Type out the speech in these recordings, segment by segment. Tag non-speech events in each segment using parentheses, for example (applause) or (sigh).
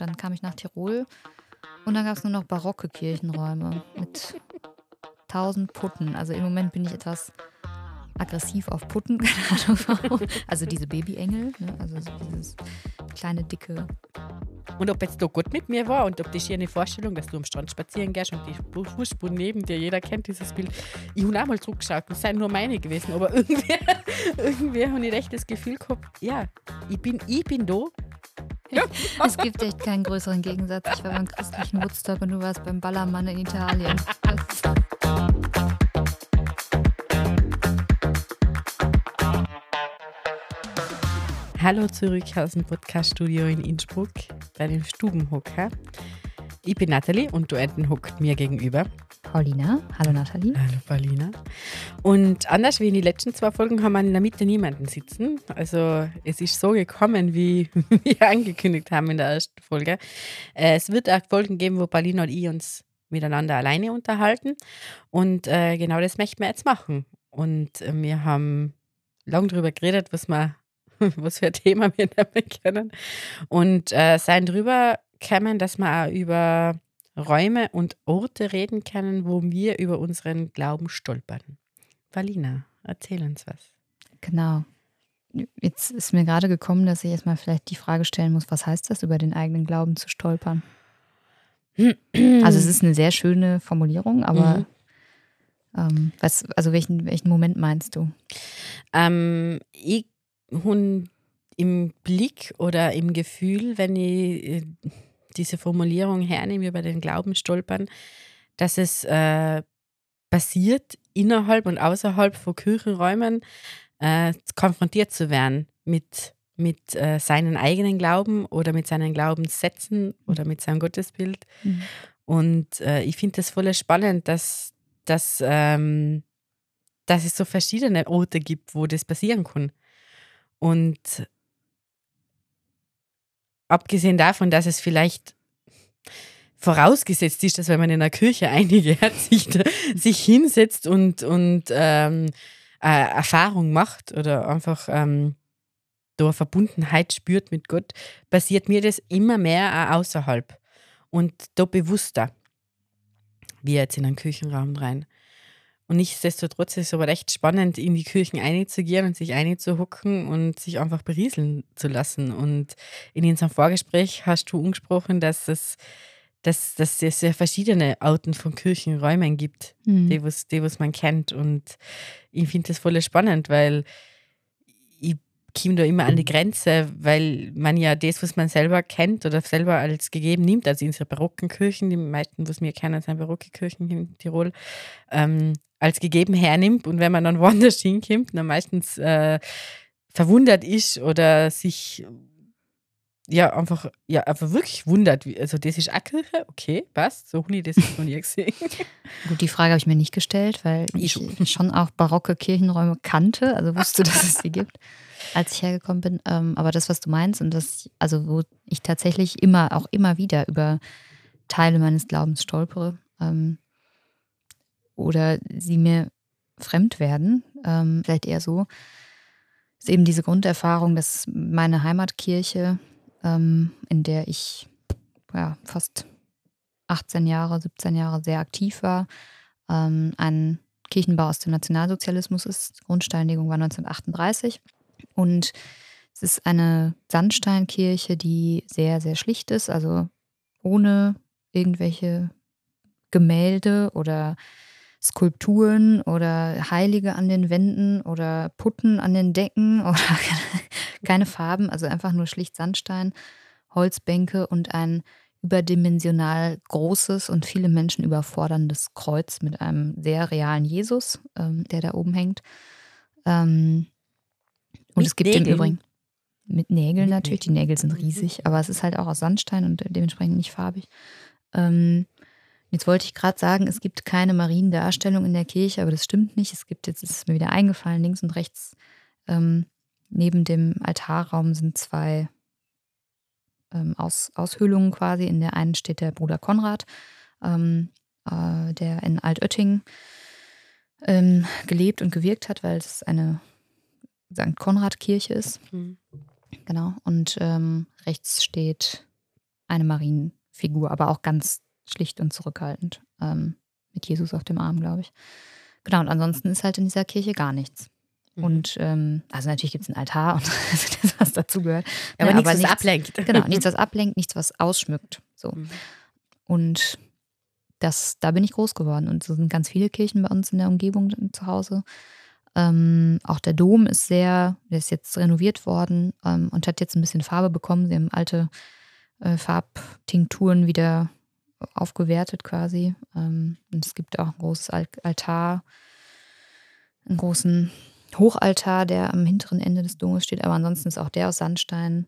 Und dann kam ich nach Tirol und dann gab es nur noch barocke Kirchenräume mit tausend Putten. Also im Moment bin ich etwas aggressiv auf Putten, (laughs) keine Ahnung warum. Also diese Babyengel, ne? also so dieses kleine, dicke. Und ob jetzt da gut mit mir war und ob das hier eine Vorstellung, dass du am Strand spazieren gehst und die Fußspuren neben dir, jeder kennt dieses Bild. Ich habe auch mal zurückgeschaut, das seien nur meine gewesen, aber (laughs) irgendwie, irgendwie habe ich echt das Gefühl gehabt, ja, ich bin, ich bin da. (laughs) Es gibt echt keinen größeren Gegensatz. Ich war beim christlichen Woodstock und du warst beim Ballermann in Italien. Hallo zurück aus dem Podcaststudio in Innsbruck bei den Stubenhocker. Ich bin Nathalie und du enten hockt mir gegenüber. Paulina. Hallo Nathalie. Hallo Paulina. Und anders wie in den letzten zwei Folgen haben wir in der Mitte niemanden sitzen. Also es ist so gekommen, wie (laughs) wir angekündigt haben in der ersten Folge. Äh, es wird auch Folgen geben, wo Paulina und ich uns miteinander alleine unterhalten. Und äh, genau das möchten wir jetzt machen. Und äh, wir haben lange darüber geredet, was wir (laughs) was für ein Thema wir (laughs) damit kennen. Und äh, sein drüber kämen, dass wir auch über Räume und Orte reden können, wo wir über unseren Glauben stolpern. Valina, erzähl uns was. Genau. Jetzt ist mir gerade gekommen, dass ich erstmal vielleicht die Frage stellen muss, was heißt das, über den eigenen Glauben zu stolpern? also es ist eine sehr schöne Formulierung, aber mhm. ähm, was, also welchen, welchen Moment meinst du? Ähm, ich im Blick oder im Gefühl, wenn ich äh, diese Formulierung hernehme über den Glauben stolpern, dass es äh, passiert, innerhalb und außerhalb von Kirchenräumen äh, konfrontiert zu werden mit, mit äh, seinen eigenen Glauben oder mit seinen Glaubenssätzen oder mit seinem Gottesbild. Mhm. Und äh, ich finde das voll spannend, dass, dass, ähm, dass es so verschiedene Orte gibt, wo das passieren kann. Und abgesehen davon, dass es vielleicht vorausgesetzt ist, dass wenn man in einer Kirche (laughs) einige sich, sich hinsetzt und, und ähm, äh, Erfahrung macht oder einfach ähm, da Verbundenheit spürt mit Gott, passiert mir das immer mehr auch außerhalb und da bewusster, wie jetzt in einen Kirchenraum rein. Und nichtsdestotrotz ist es aber recht spannend, in die Kirchen einzugehen und sich einzuhocken und sich einfach berieseln zu lassen. Und in unserem Vorgespräch hast du angesprochen, dass es, dass, dass es ja verschiedene Arten von Kirchenräumen gibt, mhm. die, was, die was man kennt. Und ich finde das voll spannend, weil komme da immer an die Grenze, weil man ja das, was man selber kennt oder selber als gegeben nimmt, also in unsere barocken Kirchen, die meisten, was wir kennen, sind barocke Kirchen in Tirol, ähm, als gegeben hernimmt. Und wenn man dann (laughs) woanders hinkommt, dann meistens äh, verwundert ist oder sich ja einfach, ja, einfach wirklich wundert. Also, das ist Kirche, okay, passt, so ich das noch nie (laughs) gesehen. Gut, die Frage habe ich mir nicht gestellt, weil ich schon auch barocke Kirchenräume kannte, also wusste, dass es sie gibt, (laughs) als ich hergekommen bin. Ähm, aber das, was du meinst und das, also wo ich tatsächlich immer, auch immer wieder über Teile meines Glaubens stolpere, ähm, oder sie mir fremd werden, ähm, vielleicht eher so, ist eben diese Grunderfahrung, dass meine Heimatkirche, ähm, in der ich ja, fast 18 Jahre, 17 Jahre sehr aktiv war, ähm, ein Kirchenbau aus dem Nationalsozialismus ist. Grundsteinlegung war 1938 und es ist eine Sandsteinkirche, die sehr, sehr schlicht ist, also ohne irgendwelche Gemälde oder Skulpturen oder Heilige an den Wänden oder Putten an den Decken (laughs) oder keine Farben, also einfach nur schlicht Sandstein, Holzbänke und ein überdimensional großes und viele Menschen überforderndes Kreuz mit einem sehr realen Jesus, ähm, der da oben hängt. Ähm, und es gibt Nägeln. im Übrigen mit Nägeln mit natürlich, Nägeln. die Nägel sind riesig, aber es ist halt auch aus Sandstein und dementsprechend nicht farbig. Ähm, Jetzt wollte ich gerade sagen, es gibt keine Mariendarstellung in der Kirche, aber das stimmt nicht. Es gibt, jetzt ist es mir wieder eingefallen, links und rechts ähm, neben dem Altarraum sind zwei ähm, Aus, Aushöhlungen quasi. In der einen steht der Bruder Konrad, ähm, äh, der in Altötting ähm, gelebt und gewirkt hat, weil es eine St. Konrad-Kirche ist. Mhm. Genau. Und ähm, rechts steht eine Marienfigur, aber auch ganz schlicht und zurückhaltend. Ähm, mit Jesus auf dem Arm, glaube ich. Genau, und ansonsten ist halt in dieser Kirche gar nichts. Mhm. Und ähm, also natürlich gibt es einen Altar und (laughs) das, was dazugehört. Ja, aber, ja, nichts, aber nichts, was ablenkt. Genau, (laughs) nichts, was ablenkt, nichts, was ausschmückt. So. Mhm. Und das, da bin ich groß geworden. Und so sind ganz viele Kirchen bei uns in der Umgebung zu Hause. Ähm, auch der Dom ist sehr, der ist jetzt renoviert worden ähm, und hat jetzt ein bisschen Farbe bekommen. Sie haben alte äh, Farbtinkturen wieder aufgewertet quasi. Ähm, und es gibt auch ein großes Altar, einen großen Hochaltar, der am hinteren Ende des Domes steht. Aber ansonsten ist auch der aus Sandstein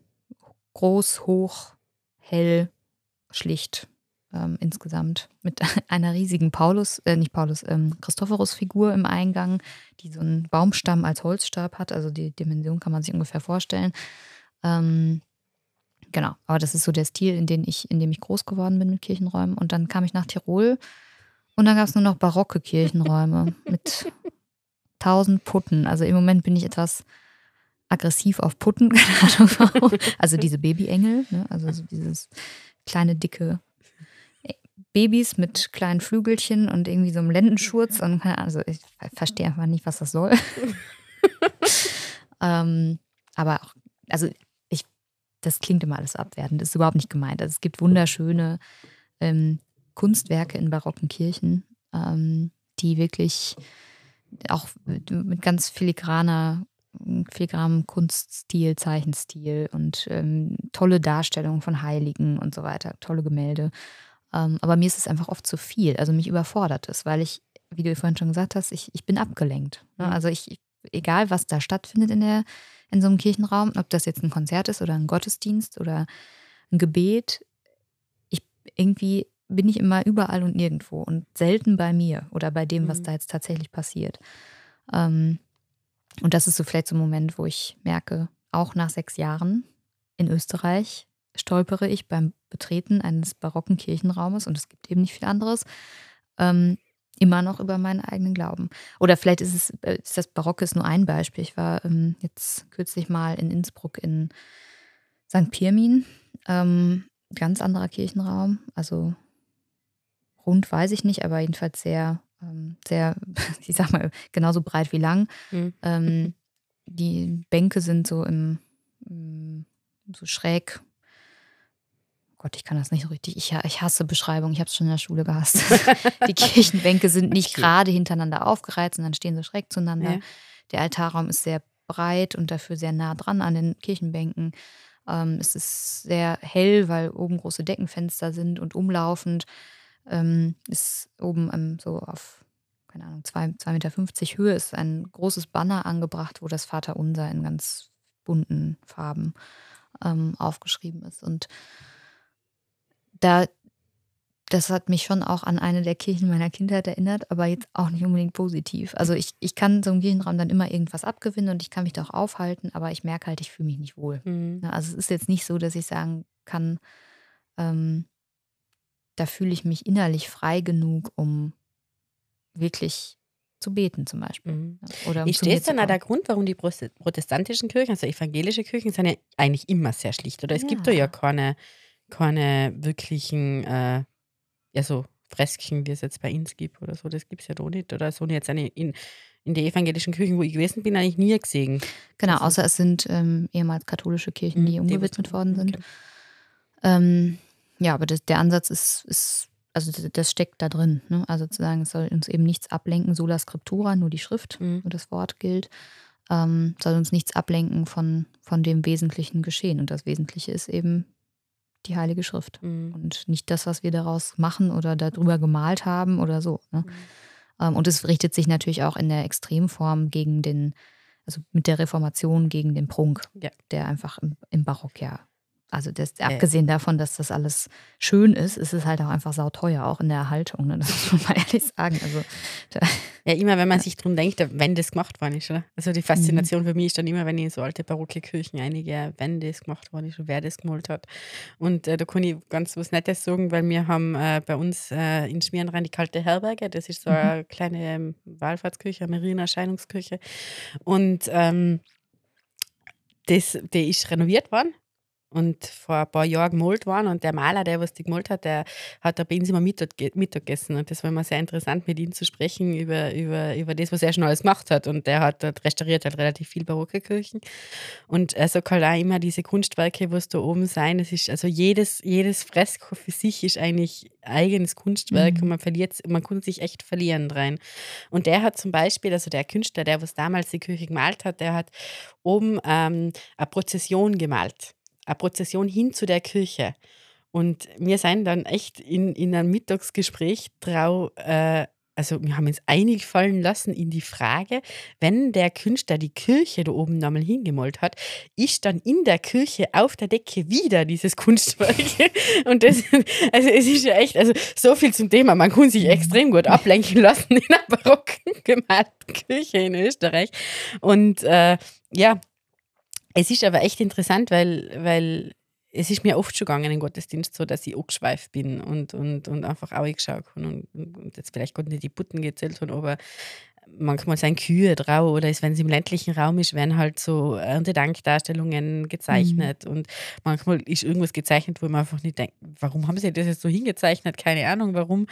groß, hoch, hell, schlicht ähm, insgesamt mit (laughs) einer riesigen Paulus, äh, nicht Paulus, ähm, Christophorus-Figur im Eingang, die so einen Baumstamm als Holzstab hat. Also die Dimension kann man sich ungefähr vorstellen. Ähm, genau, aber das ist so der Stil, in, den ich, in dem ich groß geworden bin mit Kirchenräumen. Und dann kam ich nach Tirol und dann gab es nur noch barocke Kirchenräume (laughs) mit tausend Putten. Also im Moment bin ich etwas aggressiv auf Putten, keine Ahnung warum. Also diese Babyengel, ne? also so dieses kleine, dicke Babys mit kleinen Flügelchen und irgendwie so einem Lendenschurz und also ich verstehe einfach nicht, was das soll. (laughs) ähm, aber auch, also das klingt immer alles abwertend, das ist überhaupt nicht gemeint. Also es gibt wunderschöne ähm, Kunstwerke in barocken Kirchen, ähm, die wirklich auch mit ganz filigraner filigranem Kunststil, Zeichenstil und ähm, tolle Darstellungen von Heiligen und so weiter, tolle Gemälde. Ähm, aber mir ist es einfach oft zu viel. Also mich überfordert es, weil ich, wie du vorhin schon gesagt hast, ich, ich bin abgelenkt. Ne? Mhm. Also ich, egal was da stattfindet in, der, in so einem Kirchenraum, ob das jetzt ein Konzert ist oder ein Gottesdienst oder ein Gebet, ich irgendwie bin ich immer überall und nirgendwo und selten bei mir oder bei dem, was mhm. da jetzt tatsächlich passiert. Ähm, und das ist so vielleicht so ein Moment, wo ich merke, auch nach sechs Jahren in Österreich stolpere ich beim Betreten eines barocken Kirchenraumes, und es gibt eben nicht viel anderes, ähm, immer noch über meinen eigenen Glauben. Oder vielleicht ist es, äh, ist das Barocke ist nur ein Beispiel. Ich war ähm, jetzt kürzlich mal in Innsbruck in St. Pirmin, ähm, ganz anderer Kirchenraum, also rund weiß ich nicht, aber jedenfalls sehr, ähm, sehr, (laughs) ich sag mal, genauso breit wie lang. Mhm. (laughs) Die Bänke sind so im, im so schräg Gott, ich kann das nicht so richtig. Ich, ich hasse Beschreibungen. Ich habe es schon in der Schule gehasst. (laughs) die Kirchenbänke sind nicht gerade hintereinander aufgereiht, sondern stehen so schräg zueinander. Ja. Der Altarraum ist sehr breit und dafür sehr nah dran an den Kirchenbänken. Ähm, es ist sehr hell, weil oben große Deckenfenster sind und umlaufend. Ähm, ist oben ähm, so auf, keine Ahnung, 2,50 Meter Höhe ist ein großes Banner angebracht, wo das Vaterunser in ganz bunten Farben ähm, aufgeschrieben ist. Und da, das hat mich schon auch an eine der Kirchen meiner Kindheit erinnert, aber jetzt auch nicht unbedingt positiv. Also ich, ich kann so einem Kirchenraum dann immer irgendwas abgewinnen und ich kann mich da auch aufhalten, aber ich merke halt, ich fühle mich nicht wohl. Mhm. Ne, also es ist jetzt nicht so, dass ich sagen kann, ähm, da fühle ich mich innerlich frei genug, um wirklich zu beten zum Beispiel. Mhm. Oder um ist das dann auch der Grund, warum die protestantischen Kirchen, also evangelische Kirchen, sind ja eigentlich immer sehr schlicht? Oder es ja. gibt da ja keine keine wirklichen, äh, ja, so Fresken, wie es jetzt bei uns gibt oder so, das gibt es ja doch nicht. Oder so jetzt eine in, in der evangelischen Kirchen, wo ich gewesen bin, eigentlich nie gesehen. Genau, also, außer es sind ähm, ehemals katholische Kirchen, die umgewidmet die worden sind. Okay. Ähm, ja, aber das, der Ansatz ist, ist, also das steckt da drin. Ne? Also zu sagen, es soll uns eben nichts ablenken, sola scriptura, nur die Schrift, mhm. nur das Wort gilt. Ähm, soll uns nichts ablenken von, von dem wesentlichen Geschehen. Und das Wesentliche ist eben die Heilige Schrift mhm. und nicht das, was wir daraus machen oder darüber gemalt haben oder so. Ne? Mhm. Ähm, und es richtet sich natürlich auch in der Extremform gegen den, also mit der Reformation gegen den Prunk, ja. der einfach im, im Barock ja also das, abgesehen davon, dass das alles schön ist, ist es halt auch einfach sauteuer, auch in der Erhaltung. Ne? Das muss man mal (laughs) ehrlich sagen. Also, ja, immer wenn man sich drum denkt, wenn das gemacht worden ist. Oder? Also die Faszination mhm. für mich ist dann immer, wenn ich in so alte barocke Kirchen einige, wenn das gemacht worden ist und wer das gemalt hat. Und äh, da kann ich ganz was Nettes sagen, weil wir haben äh, bei uns äh, in Schmierenrhein die kalte Herberge. Das ist so mhm. eine kleine ähm, Wallfahrtskirche, eine Marienerscheinungskirche. Und ähm, das, die ist renoviert worden und vor ein paar Jahren gemalt waren und der Maler, der was die gemalt hat, der hat da bei uns immer Mittag, Mittag gegessen und das war immer sehr interessant, mit ihm zu sprechen über, über, über das, was er schon alles gemacht hat. Und der hat dort restauriert halt relativ viel barocke Kirchen. Und er sagt halt auch immer diese Kunstwerke, was da oben sein, es ist also jedes, jedes Fresko für sich ist eigentlich eigenes Kunstwerk mhm. und man verliert, man kann sich echt verlieren rein und der hat zum Beispiel, also der Künstler, der was damals die Kirche gemalt hat, der hat oben ähm, eine Prozession gemalt eine Prozession hin zu der Kirche. Und wir sind dann echt in, in einem Mittagsgespräch trau, äh, also wir haben uns einig fallen lassen in die Frage, wenn der Künstler die Kirche da oben nochmal hingemalt hat, ist dann in der Kirche auf der Decke wieder dieses Kunstwerk. (laughs) Und das, also es ist ja echt, also so viel zum Thema, man kann sich extrem gut ablenken lassen in einer barocken gemalten Kirche in Österreich. Und äh, ja, es ist aber echt interessant, weil, weil es ist mir oft schon gegangen im Gottesdienst so, dass ich angeschweift bin und, und, und einfach auch geschaut habe und, und, jetzt vielleicht Gott nicht die Putten gezählt habe, aber manchmal sind Kühe drauf oder wenn es im ländlichen Raum ist, werden halt so Erntedankdarstellungen gezeichnet mhm. und manchmal ist irgendwas gezeichnet, wo man einfach nicht denkt, warum haben sie das jetzt so hingezeichnet, keine Ahnung warum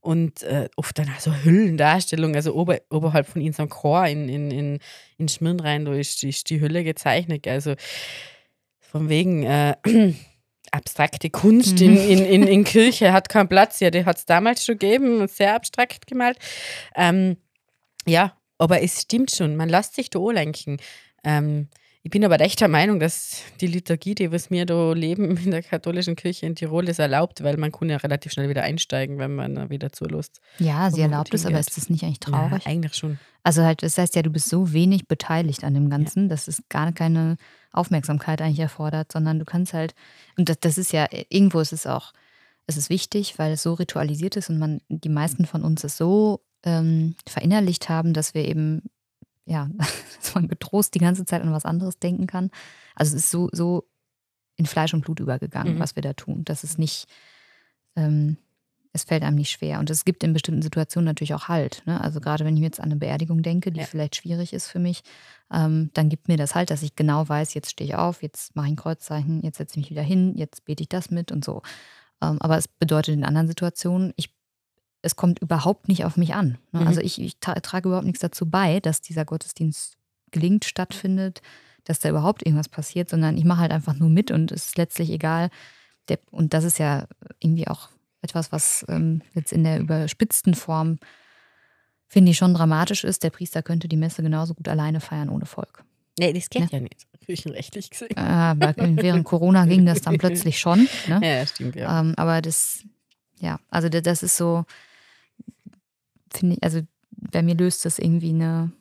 und äh, oft dann auch so Hüllendarstellungen, also ober, oberhalb von unserem Chor in, in, in, in Schmirn rein, da ist, ist die Hülle gezeichnet, also von wegen äh, (clears throat) abstrakte Kunst in, mhm. in, in, in Kirche hat keinen Platz. Ja, die hat es damals schon gegeben, sehr abstrakt gemalt. Ähm, ja, aber es stimmt schon, man lässt sich da anlenken. Ähm, ich bin aber echt der Meinung, dass die Liturgie, die was wir da leben (laughs) in der katholischen Kirche in Tirol, ist erlaubt, weil man kann ja relativ schnell wieder einsteigen, wenn man wieder zulässt. Ja, sie erlaubt es, aber ist das nicht eigentlich traurig? Ja, eigentlich schon. Also halt, das heißt ja, du bist so wenig beteiligt an dem Ganzen, ja. dass es gar keine Aufmerksamkeit eigentlich erfordert, sondern du kannst halt, und das, das ist ja, irgendwo ist es auch, es ist wichtig, weil es so ritualisiert ist und man, die meisten von uns es so ähm, verinnerlicht haben, dass wir eben, ja, (laughs) dass man getrost die ganze Zeit an was anderes denken kann. Also es ist so, so in Fleisch und Blut übergegangen, mhm. was wir da tun. Das ist nicht, ähm, es fällt einem nicht schwer. Und es gibt in bestimmten Situationen natürlich auch Halt. Ne? Also gerade wenn ich jetzt an eine Beerdigung denke, die ja. vielleicht schwierig ist für mich, ähm, dann gibt mir das halt, dass ich genau weiß, jetzt stehe ich auf, jetzt mache ich ein Kreuzzeichen, jetzt setze ich mich wieder hin, jetzt bete ich das mit und so. Ähm, aber es bedeutet in anderen Situationen, ich es kommt überhaupt nicht auf mich an. Ne? Mhm. Also ich, ich tra trage überhaupt nichts dazu bei, dass dieser Gottesdienst gelingt, stattfindet, dass da überhaupt irgendwas passiert, sondern ich mache halt einfach nur mit und es ist letztlich egal. Der, und das ist ja irgendwie auch etwas, was ähm, jetzt in der überspitzten Form, finde ich, schon dramatisch ist. Der Priester könnte die Messe genauso gut alleine feiern ohne Volk. Nee, das geht ne? ja nicht, kirchenrechtlich gesehen. Aber während Corona ging das dann plötzlich schon. Ne? (laughs) Ja, stimmt, ja. Ähm, aber das, ja, also das ist so, finde ich, also bei mir löst das irgendwie eine,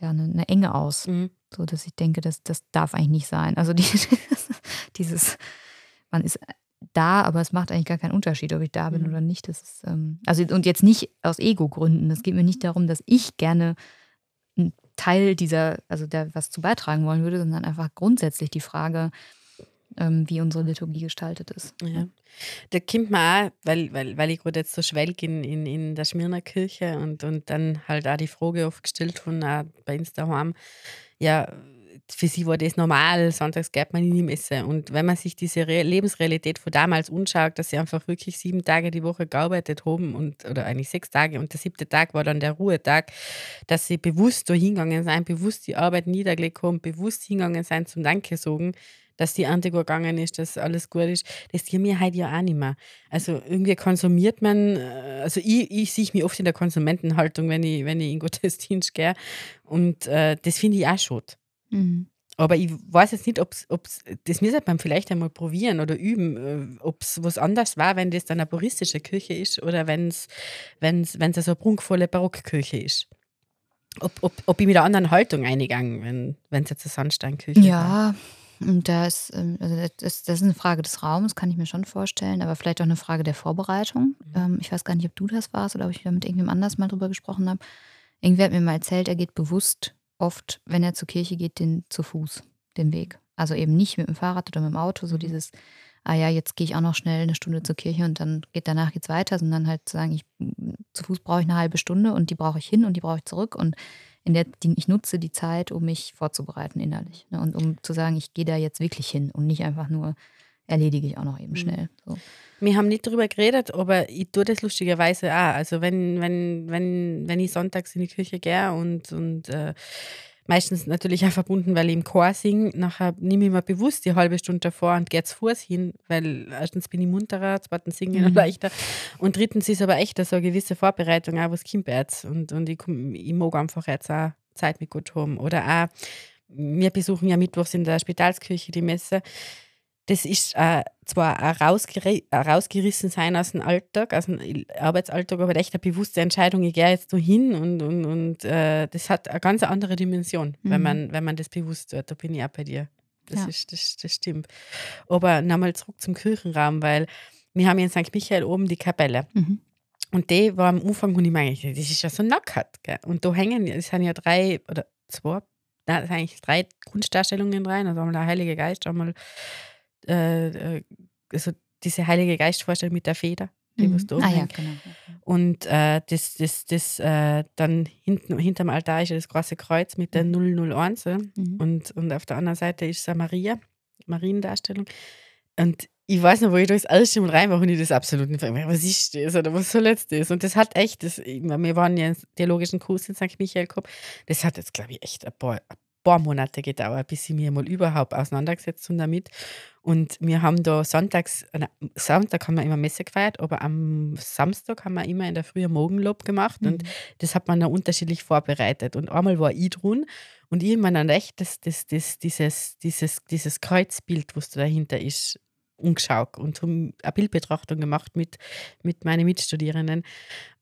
ja, eine, eine Enge aus. Mhm. So dass ich denke, das, das darf eigentlich nicht sein. Also die, (laughs) dieses, man ist da, aber es macht eigentlich gar keinen Unterschied, ob ich da bin mhm. oder nicht. Das ist, ähm, also und jetzt nicht aus Ego-Gründen. Es geht mir nicht darum, dass ich gerne ein Teil dieser, also da was zu beitragen wollen würde, sondern einfach grundsätzlich die Frage, ähm, wie unsere Liturgie gestaltet ist. Ja. Da kommt man auch, weil, weil, weil ich gerade jetzt so schwelg in, in, in der Schmirner Kirche und, und dann halt auch die Frage oft gestellt von auch bei uns daheim, ja, für sie war das normal, sonntags geht man in die Messe. Und wenn man sich diese Re Lebensrealität von damals anschaut, dass sie einfach wirklich sieben Tage die Woche gearbeitet haben und, oder eigentlich sechs Tage und der siebte Tag war dann der Ruhetag, dass sie bewusst da hingegangen sind, bewusst die Arbeit niedergelegt haben, bewusst hingegangen sind zum Danke sagen, dass die Ernte gut gegangen ist, dass alles gut ist. Das tun wir halt ja auch nicht mehr. Also irgendwie konsumiert man, äh, also ich, ich sehe mich oft in der Konsumentenhaltung, wenn ich, wenn ich in Gottesdienst (laughs) gehe. Und äh, das finde ich auch schon. Mhm. Aber ich weiß jetzt nicht, ob es, das müsste man vielleicht einmal probieren oder üben, äh, ob es was anderes war, wenn das dann eine puristische Kirche ist oder wenn es wenn's, wenn's eine so prunkvolle Barockkirche ist. Ob, ob, ob ich mit einer anderen Haltung eingegangen, wenn es jetzt eine Sandsteinkirche ja, war. Und da ist, ähm, also das, das, ist eine Frage des Raums, kann ich mir schon vorstellen, aber vielleicht auch eine Frage der Vorbereitung. Mhm. Ähm, ich weiß gar nicht, ob du das warst oder ob ich da mit irgendjemand anders mal drüber gesprochen habe. Irgendwer hat mir mal erzählt, er geht bewusst oft, wenn er zur Kirche geht, den zu Fuß, den Weg. Also eben nicht mit dem Fahrrad oder mit dem Auto, so mhm. dieses, ah ja, jetzt gehe ich auch noch schnell eine Stunde zur Kirche und dann geht danach geht's weiter, sondern halt zu sagen, ich zu Fuß brauche ich eine halbe Stunde und die brauche ich hin und die brauche ich zurück und in der die, ich nutze die Zeit, um mich vorzubereiten innerlich. Ne? Und um zu sagen, ich gehe da jetzt wirklich hin und nicht einfach nur erledige ich auch noch eben mhm. schnell. So. Wir haben nicht darüber geredet, aber ich tue das lustigerweise auch. Also wenn, wenn, wenn, wenn ich sonntags in die Küche gehe und, und äh, meistens natürlich auch verbunden, weil ich im Chor singe. Nachher nehme ich mir bewusst die halbe Stunde davor und gehe zu Fuß hin, weil erstens bin ich munterer, zweitens singe ich mhm. leichter und drittens ist aber echt so eine gewisse Vorbereitung auch was jetzt und, und ich, ich mag einfach jetzt auch Zeit mit Gott haben. Oder auch, wir besuchen ja mittwochs in der Spitalskirche die Messe das ist äh, zwar ein rausgeri rausgerissen sein aus dem Alltag, aus dem Arbeitsalltag, aber echt eine bewusste Entscheidung, ich gehe jetzt da hin und, und, und äh, das hat eine ganz andere Dimension, mhm. wenn, man, wenn man das bewusst tut. Da bin ich auch bei dir. Das, ja. ist, das, das stimmt. Aber nochmal zurück zum Kirchenraum, weil wir haben hier in St. Michael oben die Kapelle. Mhm. Und die war am Anfang, und ich meine, das ist ja so nackert. Gell? Und da hängen, es sind ja drei oder zwei, da sind eigentlich drei Kunstdarstellungen rein. Also einmal der Heilige Geist, einmal äh, äh, also diese Heilige Geistvorstellung mit der Feder, die mhm. was da ah, ja, genau. Und äh, das, das, das äh, dann hinten, hinterm Altar ist ja das große Kreuz mit der 001 mhm. und, und auf der anderen Seite ist es Maria, Mariendarstellung. Und ich weiß noch, wo ich da das erste Mal rein war und ich das absolut nicht frage, was ist das oder was soll jetzt das? Und das hat echt, das, wir waren ja im theologischen Kurs in St. Michael gehabt, das hat jetzt, glaube ich, echt ein paar, ein paar Monate gedauert, bis ich mir mal überhaupt auseinandergesetzt habe damit. Und wir haben da sonntags, na, Sonntag haben wir immer Messe gefeiert, aber am Samstag haben wir immer in der Früh Morgenlob gemacht mhm. und das hat man dann unterschiedlich vorbereitet. Und einmal war ich drin und ich meine dann echt das, das, das, dieses, dieses, dieses Kreuzbild, was da dahinter ist, umgeschaut und eine Bildbetrachtung gemacht mit, mit meinen Mitstudierenden.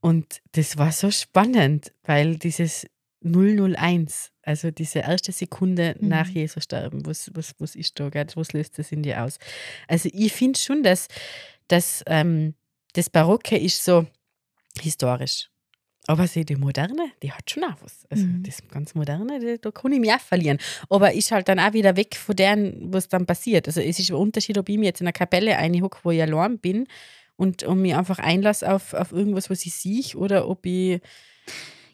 Und das war so spannend, weil dieses 001, also diese erste Sekunde mhm. nach Jesu Sterben, was, was, was ist da, gell? was löst das in dir aus? Also ich finde schon, dass, dass ähm, das Barocke ist so historisch. Aber sie, die Moderne, die hat schon auch was. Also mhm. das ganz Moderne, die, da kann ich mich auch verlieren. Aber ist halt dann auch wieder weg von dem, was dann passiert. Also es ist ein Unterschied, ob ich mir jetzt in einer Kapelle einhocke, wo ich allein bin und, und mich einfach einlasse auf, auf irgendwas, was ich sehe, oder ob ich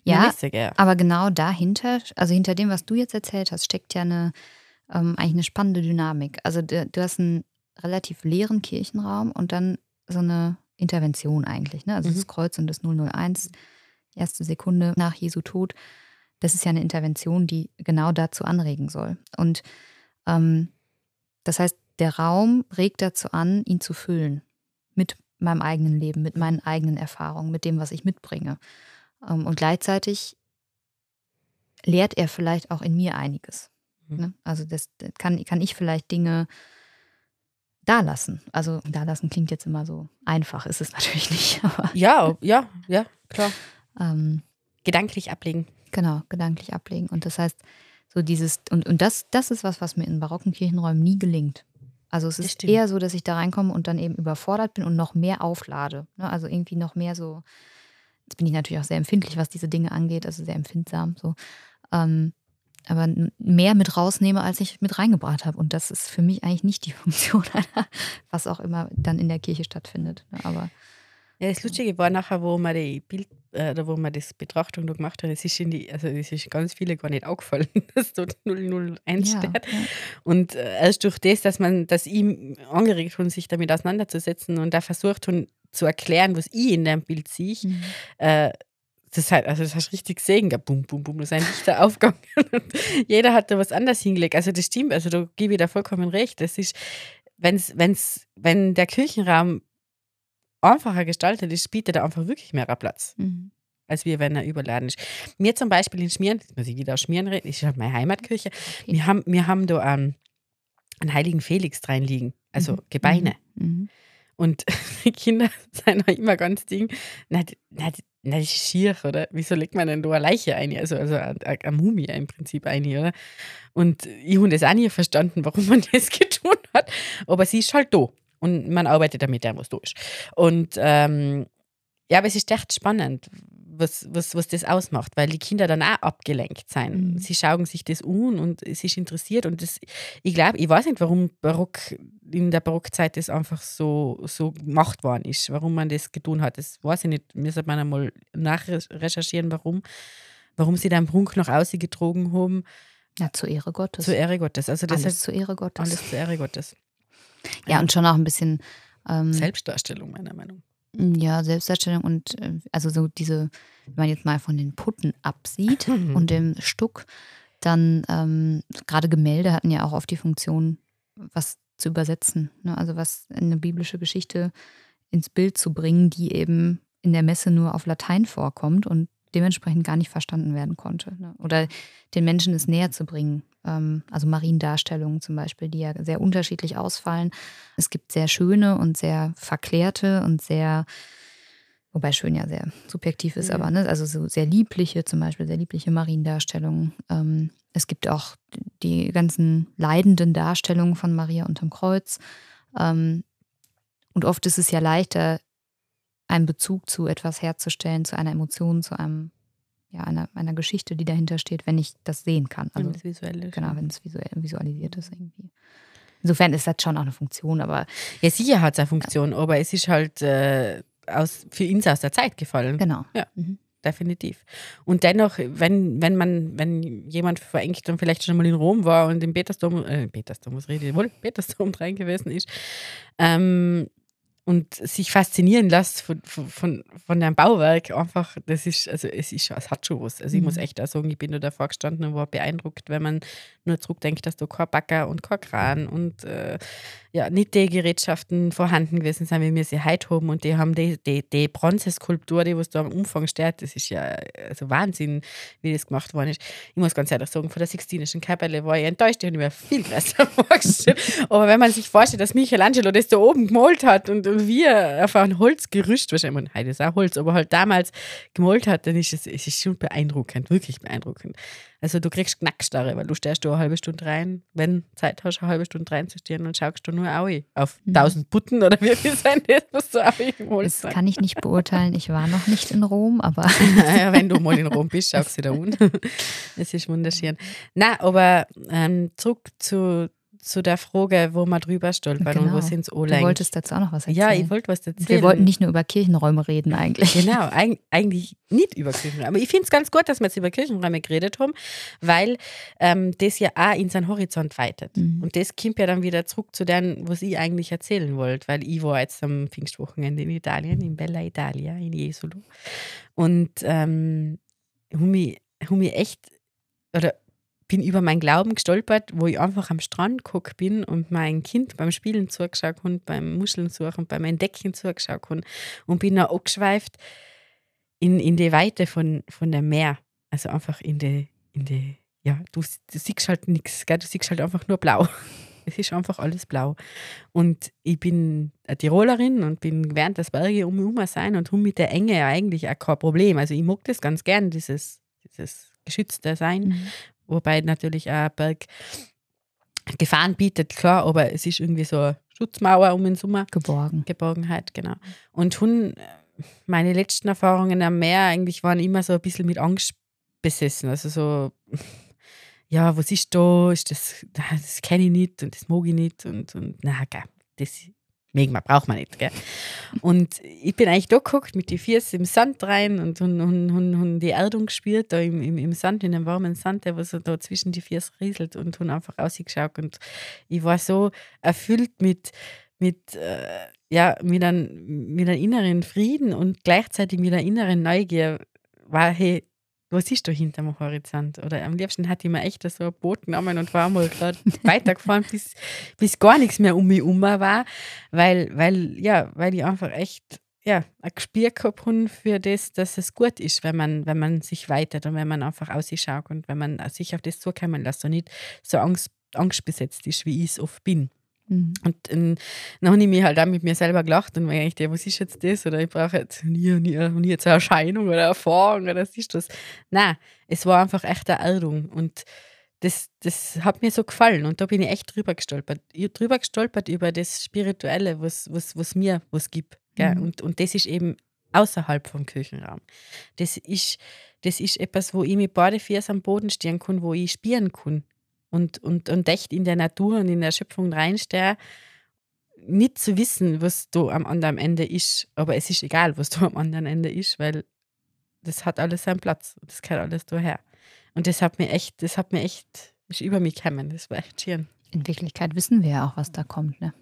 ja, aber genau dahinter, also hinter dem, was du jetzt erzählt hast, steckt ja eine ähm, eigentlich eine spannende Dynamik. Also du, du, hast einen relativ leeren Kirchenraum und dann so eine Intervention eigentlich. Ne? Also mhm. das Kreuz und das 001, erste Sekunde nach Jesu Tod, das ist ja eine Intervention, die genau dazu anregen soll. Und ähm, das heißt, der Raum regt dazu an, ihn zu füllen mit meinem eigenen Leben, mit meinen eigenen Erfahrungen, mit dem, was ich mitbringe. Ähm, und gleichzeitig lehrt er vielleicht auch in mir einiges. Mhm. Ne? Also das kann, kann ich vielleicht Dinge da lassen. Also da lassen klingt jetzt immer so einfach, ist es (laughs) natürlich nicht. ja, ja, ja, klar. Ähm, gedanklich ablegen. Genau, gedanklich ablegen. Und das heißt, so dieses, und, und das, das ist was, was mir in barocken Kirchenräumen nie gelingt. Also es ist eher so, dass ich da reinkomme und dann eben überfordert bin und noch mehr auflade. Ne? Also irgendwie noch mehr so Jetzt bin ich natürlich auch sehr empfindlich, was diese Dinge angeht, also sehr empfindsam. So. Ähm, aber mehr mit rausnehme, als ich mit reingebracht habe. Und das ist für mich eigentlich nicht die (laughs) Funktion, was auch immer dann in der Kirche stattfindet. Ne, aber ja, das Lustige war nachher, wo man die Bild, äh, wo man das Betrachtung da gemacht hat, es ist in die, also es ist ganz viele gar nicht aufgefallen, (laughs) dass dort 001 ja, steht. Ja. Und äh, erst durch das, dass man, dass ihm angeregt hat, sich damit auseinanderzusetzen und da versucht hat, zu erklären, was ich in dem Bild sehe, mhm. äh, das, halt, also das hast du richtig gesehen, bum, bum, bum, da ist ein Lichter (laughs) aufgegangen. Jeder hat da was anderes hingelegt. Also das stimmt, also da gebe ich da vollkommen recht. Das ist, wenn's, wenn's, wenn der Kirchenraum einfacher gestaltet ist, bietet er einfach wirklich mehr Platz. Mhm. Als wir, wenn er überladen ist. Mir zum Beispiel in Schmieren, jetzt muss ich wieder aus Schmieren reden, ist halt meine Heimatkirche. Okay. Wir, haben, wir haben da ähm, einen heiligen Felix reinliegen, also mhm. Gebeine. Mhm. Und (laughs) die Kinder sind auch immer ganz ding, na, na, na, das ist schier, oder? Wieso legt man denn da eine Leiche ein? Also, also eine, eine Mumie im Prinzip ein, oder? Und ich habe das auch nicht verstanden, warum man (laughs) das getan hat. Aber sie ist halt da. Und man arbeitet damit, was da ist. Und ähm, ja, aber es ist echt spannend, was, was, was das ausmacht, weil die Kinder dann auch abgelenkt sind. Mhm. Sie schauen sich das an und es ist interessiert. Und das, ich glaube, ich weiß nicht, warum Barock in der Barockzeit das einfach so, so gemacht worden ist, warum man das getan hat. Das weiß ich nicht. Mir sollte man einmal nachrecherchieren, warum. warum sie den Prunk noch ausgetrogen haben. Ja, zur Ehre Gottes. Zur Ehre Gottes. Also das alles ist zur Ehre Gottes. alles zur Ehre Gottes. Ja, und schon auch ein bisschen ähm, Selbstdarstellung, meiner Meinung. ja, Selbstdarstellung und äh, also so diese, wenn man jetzt mal von den Putten absieht und dem Stuck, dann ähm, gerade Gemälde hatten ja auch oft die Funktion, was zu übersetzen. Ne? Also was in eine biblische Geschichte ins Bild zu bringen, die eben in der Messe nur auf Latein vorkommt und dementsprechend gar nicht verstanden werden konnte. Ne? Oder den Menschen es näher zu bringen. Ähm, also Mariendarstellungen zum Beispiel, die ja sehr unterschiedlich ausfallen. Es gibt sehr schöne und sehr verklärte und sehr, wobei schön ja sehr subjektiv ist, Ja. aber ne? also so sehr liebliche, zum Beispiel sehr liebliche Mariendarstellungen. Ähm, es gibt auch die ganzen leidenden Darstellungen von Maria unterm Kreuz. Ähm, und oft ist es ja leichter, einen Bezug zu etwas herzustellen, zu einer Emotion, zu einem, ja, einer, einer Geschichte, die dahinter steht, wenn ich das sehen kann. Also, das Visuelle. genau, wenn es visuell, visualisiert ist irgendwie. Insofern ist das schon auch eine Funktion, aber Ja, sicher hat es eine Funktion, aber es ist halt äh, aus, für ihn aus der Zeit gefallen. genau. Ja. Mhm. Definitiv. Und dennoch, wenn, wenn man, wenn jemand verengt dann vielleicht schon mal in Rom war und im Petersdom, äh, Petersdom, was rede ich wohl, (laughs) Petersdom rein gewesen ist, ähm, und sich faszinieren lässt von, von, von, einem Bauwerk, einfach, das ist, also es ist es hat schon was. Also ich Mhm. muss echt auch sagen, ich bin da davor gestanden und war beeindruckt, wenn man nur zurückdenkt, dass da kein Bagger und kein Kran und äh, ja, nicht die Gerätschaften vorhanden gewesen sind, wie wir sie heute haben. Und die haben die, die, die Bronzeskulptur, die was da am Umfang steht, das ist ja also Wahnsinn, wie das gemacht worden ist. Ich muss ganz ehrlich sagen, von der Sixtinischen Kapelle war ich enttäuscht, die habe ich mir viel größer (laughs) vorgestellt. Aber wenn man sich vorstellt, dass Michelangelo das da oben gemalt hat und, wir auf ein Holzgerüst, wahrscheinlich, heute ist auch Holz, aber halt damals gemalt hat, dann ist es, es ist schon beeindruckend, wirklich beeindruckend. Also du kriegst Knackstarre, weil du stehst da eine halbe Stunde rein, wenn Zeit hast, eine halbe Stunde reinzustehen und schaust du nur au auf Mhm. tausend Putten oder wie viel sein das, was du au gemalt Das kann ich nicht beurteilen. Ich war noch nicht in Rom, aber (laughs) ja, wenn du mal in Rom bist, schaust du da unten. (laughs) Es ist wunderschön. Na, aber ähm, zurück zu, zu der Frage, wo wir drüber stolpern und wo Genau. sind es du anlenkt. wolltest dazu auch noch was erzählen. Ja, ich wollte was erzählen. Wir wollten nicht nur über Kirchenräume reden eigentlich. Genau, eig eigentlich nicht über Kirchenräume. Aber ich finde es ganz gut, dass wir jetzt über Kirchenräume geredet haben, weil ähm, das ja auch in seinen Horizont weitet. Mhm. Und das kommt ja dann wieder zurück zu dem, was ich eigentlich erzählen wollte, weil ich war jetzt am Pfingstwochenende in Italien, in Bella Italia, in Jesolo. Und ähm, habe mich, hab mich echt, oder bin über meinen Glauben gestolpert, wo ich einfach am Strand geguckt bin und mein Kind beim Spielen zugeschaut habe, beim Muscheln suchen, beim Entdecken zugeschaut habe und bin dann angeschweift in, in die Weite von, von dem Meer. Also einfach in die, in die ja, du, du siehst halt nichts, du siehst halt einfach nur blau. (laughs) Es ist einfach alles blau. Und ich bin eine Tirolerin und bin gewöhnt, dass Berge um mich herum sein und habe mit der Enge eigentlich auch kein Problem. Also ich mag das ganz gern, dieses, dieses geschützte Sein, Mhm. Wobei natürlich auch ein Berg Gefahren bietet, klar, aber es ist irgendwie so eine Schutzmauer um den Sommer. Geborgen. Geborgenheit, genau. Und hun, meine letzten Erfahrungen am Meer eigentlich waren immer so ein bisschen mit Angst besessen. Also so, ja, was ist da? Ist das, das kenne ich nicht und das mag ich nicht und, und na, gell, das wir, braucht man nicht. Gell. Und ich bin eigentlich da geguckt mit den Füßen im Sand rein und, und, und, und, die Erdung gespürt, da im, im, im Sand, in dem warmen Sand, der was so da zwischen die Füße rieselt und habe einfach rausgeschaut. Und ich war so erfüllt mit, mit, äh, ja, mit, einem, mit einem inneren Frieden und gleichzeitig mit einer inneren Neugier war, hey, was ist da hinterm Horizont? Oder am liebsten hatte ich mir echt so ein Boot genommen und war mal gerade (laughs) weitergefahren, bis, bis gar nichts mehr um mich herum war, weil, weil, ja, weil ich einfach echt ja, ein Gespür gehabt habe für das, dass es gut ist, wenn man, wenn man sich weitet und wenn man einfach aus sich schaut und wenn man sich auf das zukommen lässt und nicht so angst, angstbesetzt ist, wie ich es oft bin. Mhm. Und ähm, dann habe ich mir halt auch mit mir selber gelacht und mir gedacht, was ist jetzt das? Oder ich brauche jetzt nie, nie, nie jetzt eine Erscheinung oder Erfahrung oder was ist das? Nein, es war einfach echt eine Erdung und das, das hat mir so gefallen und da bin ich echt drüber gestolpert. Ich drüber gestolpert über das Spirituelle, was, was, was mir was gibt. Gell? Mhm. Und, und das ist eben außerhalb vom Kirchenraum. Das ist, das ist etwas, wo ich mit beide Füße am Boden stehen kann, wo ich spüren kann und, und, und echt in der Natur und in der Schöpfung reinstehe, nicht zu wissen, was da am anderen Ende ist. Aber es ist egal, was da am anderen Ende ist, weil das hat alles seinen Platz. Das gehört alles daher. Und das hat mir echt, das hat mir echt, ist über mich gekommen. Das war echt schön. In Wirklichkeit wissen wir ja auch, was da kommt, ne?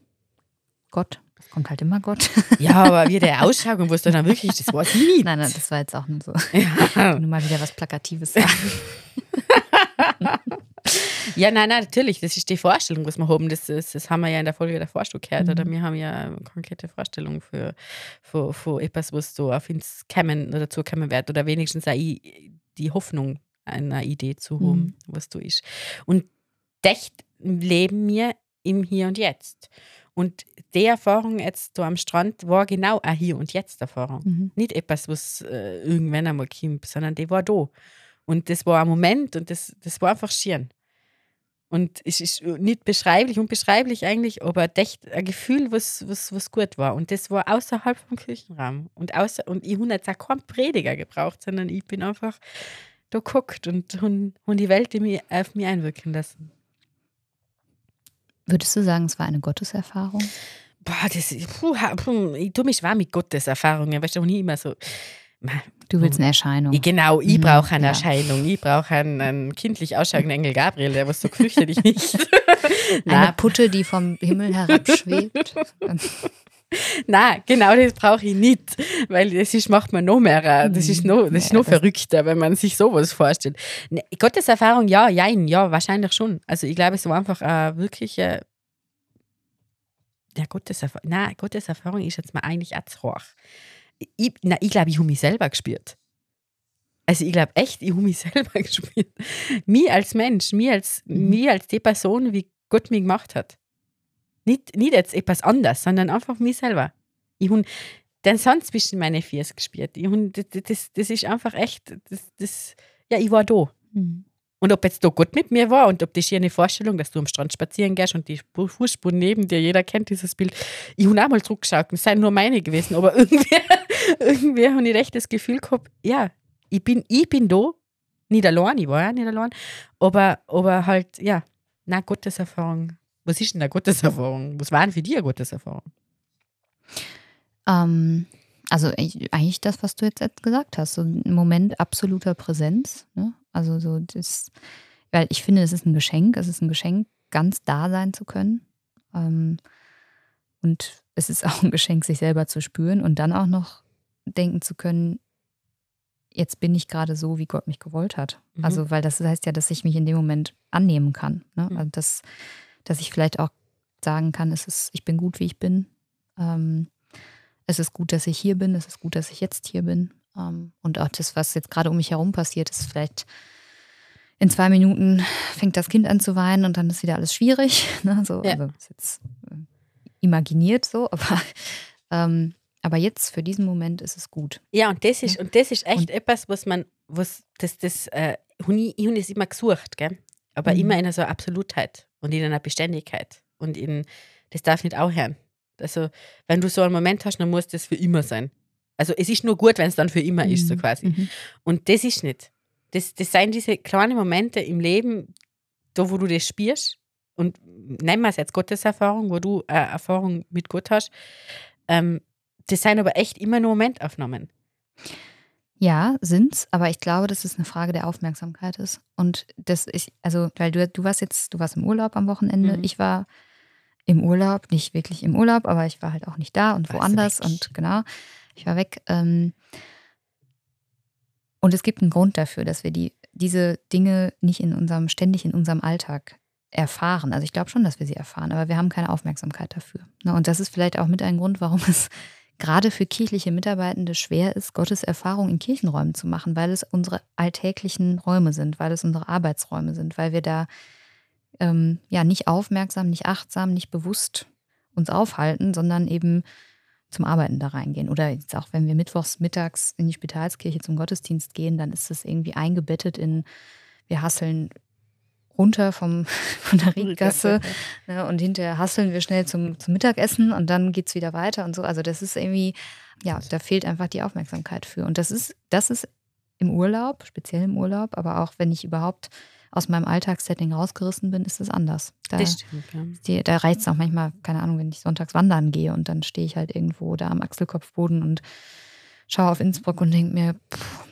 Gott. Es kommt halt immer Gott. (laughs) Ja, aber wie der ausschaut und wo es dann wirklich, das war es nie. Nein, nein, das war jetzt auch nur so. Ja. Nur mal wieder was Plakatives sagen. (laughs) ja, nein, nein, natürlich. Das ist die Vorstellung, was wir haben. Das, das, das haben wir ja in der Folge der Vorstellung gehört. Mhm. Oder wir haben ja eine konkrete Vorstellung für, für, für etwas, was so auf uns kommen oder zukommen wird. Oder wenigstens auch die Hoffnung, einer Idee zu haben, mhm. was du ist. Und echt leben wir im Hier und Jetzt. Und die Erfahrung jetzt da am Strand war genau eine Hier und Jetzt Erfahrung. Mhm. Nicht etwas, was äh, irgendwann einmal kommt, sondern die war da. Und das war ein Moment und das, das war einfach schön. Und es ist nicht beschreiblich, unbeschreiblich eigentlich, aber echt ein Gefühl, was, was, was gut war. Und das war außerhalb vom Kirchenraum. Und, außer, und ich habe jetzt auch keinen Prediger gebraucht, sondern ich bin einfach da geguckt und, und, und die Welt die auf mich einwirken lassen. Würdest du sagen, es war eine Gotteserfahrung? Boah, das, puh, puh, ich tue mich schwer mit Gotteserfahrungen, weißt du, nie immer so. Du willst eine Erscheinung. Ich, genau, ich mhm, brauche eine ja. Erscheinung. Ich brauche einen, einen, kindlich ausschauenden Engel Gabriel, der was so fürchterlich nicht. (laughs) (laughs) eine Putte, die vom Himmel herabschwebt. (laughs) Na, genau das brauche ich nicht, weil das ist, macht man noch mehr, das ist noch, das ist noch verrückter, wenn man sich sowas vorstellt. Ne, Gottes Erfahrung, ja, jein, ja, wahrscheinlich schon. Also ich glaube, es war einfach eine wirkliche, ja, Gottes Erfahrung, na, Gottes Erfahrung ist jetzt mal eigentlich auch zu hoch. Ich, na, ich glaube, ich habe mich selber gespürt. Also ich glaube echt, ich habe mich (laughs) selber gespürt. Mir als Mensch, mir als, mhm. mir als die Person, wie Gott mich gemacht hat. Nicht, nicht jetzt etwas anderes, sondern einfach mich selber. Ich habe den Sand zwischen meine Füße gespürt. Ich hab, das, das, das ist einfach echt, das, das, ja, ich war da. Mhm. Und ob jetzt da Gott mit mir war und ob das hier eine Vorstellung, dass du am Strand spazieren gehst und die Fußspuren neben dir, jeder kennt dieses Bild. Ich habe auch mal zurückgeschaut, es seien nur meine gewesen, aber (laughs) irgendwie, irgendwie habe ich echt das Gefühl gehabt, ja, ich bin, ich bin da, nicht allein, ich war ja nicht allein, aber, aber halt, ja, na Gotteserfahrung was ist denn eine Gotteserfahrung? Was war denn für dich eine Gotteserfahrung? Ähm, also ich, eigentlich das, was du jetzt gesagt hast, so ein Moment absoluter Präsenz. Ne? Also so das, weil ich finde, es ist ein Geschenk. Es ist ein Geschenk, ganz da sein zu können. Ähm, und es ist (laughs) auch ein Geschenk, sich selber zu spüren und dann auch noch denken zu können, jetzt bin ich gerade so, wie Gott mich gewollt hat. Mhm. Also, weil das heißt ja, dass ich mich in dem Moment annehmen kann. Ne? Mhm. Also das dass ich vielleicht auch sagen kann, es ist, ich bin gut, wie ich bin. Ähm, es ist gut, dass ich hier bin. Es ist gut, dass ich jetzt hier bin. Ähm, und auch das, was jetzt gerade um mich herum passiert, ist vielleicht in zwei Minuten fängt das Kind an zu weinen und dann ist wieder alles schwierig. (laughs) Ne? So, ja. Also ist jetzt äh, imaginiert so, (laughs) aber, ähm, aber jetzt für diesen Moment ist es gut. Ja, und das ist, und das ist echt und, etwas, was man, was das, das, äh, ich, habe das immer gesucht, gell? aber mhm. immer in so Absolutheit und in einer Beständigkeit. Und in, das darf nicht auch hören. Also, wenn du so einen Moment hast, dann muss das für immer sein. Also, es ist nur gut, wenn es dann für immer mhm. ist, so mhm. quasi. Mhm. Und das ist nicht. Das, das sind diese kleinen Momente im Leben, da wo du das spürst. Und nennen wir es jetzt Gotteserfahrung, wo du eine Erfahrung mit Gott hast. Ähm, das sind aber echt immer nur Momentaufnahmen. Ja, sind's, aber ich glaube, dass es eine Frage der Aufmerksamkeit ist. Und das ist, also, weil du, du warst jetzt, du warst im Urlaub am Wochenende, mhm. ich war im Urlaub, nicht wirklich im Urlaub, aber ich war halt auch nicht da und woanders und genau, ich war weg. Ähm, und es gibt einen Grund dafür, dass wir die, diese Dinge nicht in unserem, ständig in unserem Alltag erfahren. Also ich glaube schon, dass wir sie erfahren, aber wir haben keine Aufmerksamkeit dafür. Ne, und das ist vielleicht auch mit ein Grund, warum es (laughs) gerade für kirchliche Mitarbeitende schwer ist, Gottes Erfahrung in Kirchenräumen zu machen, weil es unsere alltäglichen Räume sind, weil es unsere Arbeitsräume sind, weil wir da ähm, ja nicht aufmerksam, nicht achtsam, nicht bewusst uns aufhalten, sondern eben zum Arbeiten da reingehen. Oder jetzt auch, wenn wir mittwochs mittags in die Spitalskirche zum Gottesdienst gehen, dann ist das irgendwie eingebettet in, wir hasseln runter vom, (laughs) von der Riedgasse ne, und hinterher hasseln wir schnell zum, zum Mittagessen und dann geht es wieder weiter und so. Also das ist irgendwie, ja, da fehlt einfach die Aufmerksamkeit für. Und das ist, das ist im Urlaub, speziell im Urlaub, aber auch wenn ich überhaupt aus meinem Alltagssetting rausgerissen bin, ist es anders. Da, stimmt, ja. da reicht es auch manchmal, keine Ahnung, wenn ich sonntags wandern gehe und dann stehe ich halt irgendwo da am Achselkopfboden und schaue auf Innsbruck und denke mir, pff,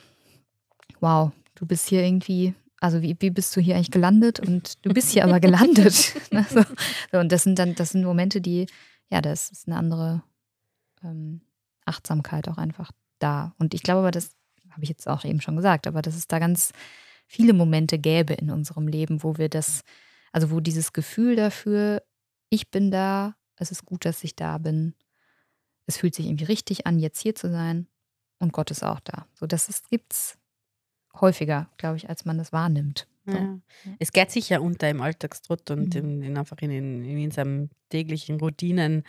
wow, du bist hier irgendwie, also wie, wie bist du hier eigentlich gelandet? Und du bist hier aber (laughs) gelandet. (laughs) Ne, so. So, und das sind dann, das sind Momente, die, ja, das ist eine andere ähm, Achtsamkeit auch einfach da. Und ich glaube aber, das habe ich jetzt auch eben schon gesagt, aber dass es da ganz viele Momente gäbe in unserem Leben, wo wir das, also wo dieses Gefühl dafür, ich bin da, es ist gut, dass ich da bin, es fühlt sich irgendwie richtig an, jetzt hier zu sein und Gott ist auch da. So, das gibt es häufiger, glaube ich, als man das wahrnimmt. So. Ja. Es geht sicher unter im Alltagstrott und mhm. in, in, einfach in, in, in seinen täglichen Routinen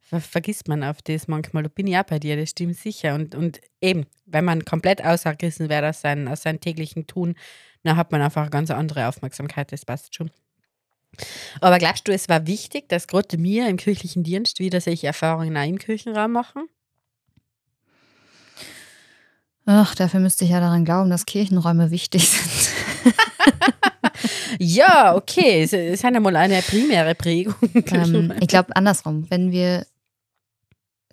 vergisst man auf das manchmal. Da bin ich auch bei dir, das stimmt sicher. Und, und eben, wenn man komplett ausgerissen wäre aus, sein, aus seinem täglichen Tun, dann hat man einfach eine ganz andere Aufmerksamkeit, das passt schon. Aber glaubst du, es war wichtig, dass gerade mir im kirchlichen Dienst wieder solche Erfahrungen auch im Kirchenraum machen? Ach, dafür müsste ich ja daran glauben, dass Kirchenräume wichtig sind. (laughs) ja, okay, es ist ja mal eine primäre Prägung. (laughs) Ähm, ich glaube andersrum, wenn wir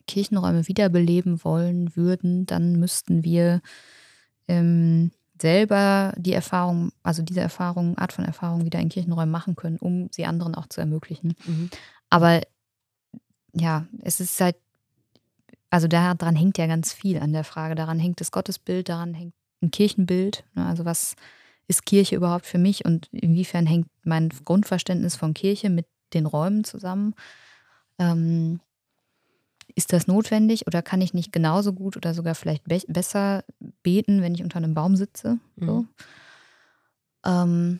Kirchenräume wiederbeleben wollen würden, dann müssten wir ähm, selber die Erfahrung, also diese Erfahrung, Art von Erfahrung wieder in Kirchenräumen machen können, um sie anderen auch zu ermöglichen. Mhm. Aber ja, es ist halt, also daran hängt ja ganz viel an der Frage. Daran hängt das Gottesbild, daran hängt ein Kirchenbild. Ne? Also was ist Kirche überhaupt für mich und inwiefern hängt mein Grundverständnis von Kirche mit den Räumen zusammen? Ähm, ist das notwendig oder kann ich nicht genauso gut oder sogar vielleicht be besser beten, wenn ich unter einem Baum sitze? So. Mhm. Ähm,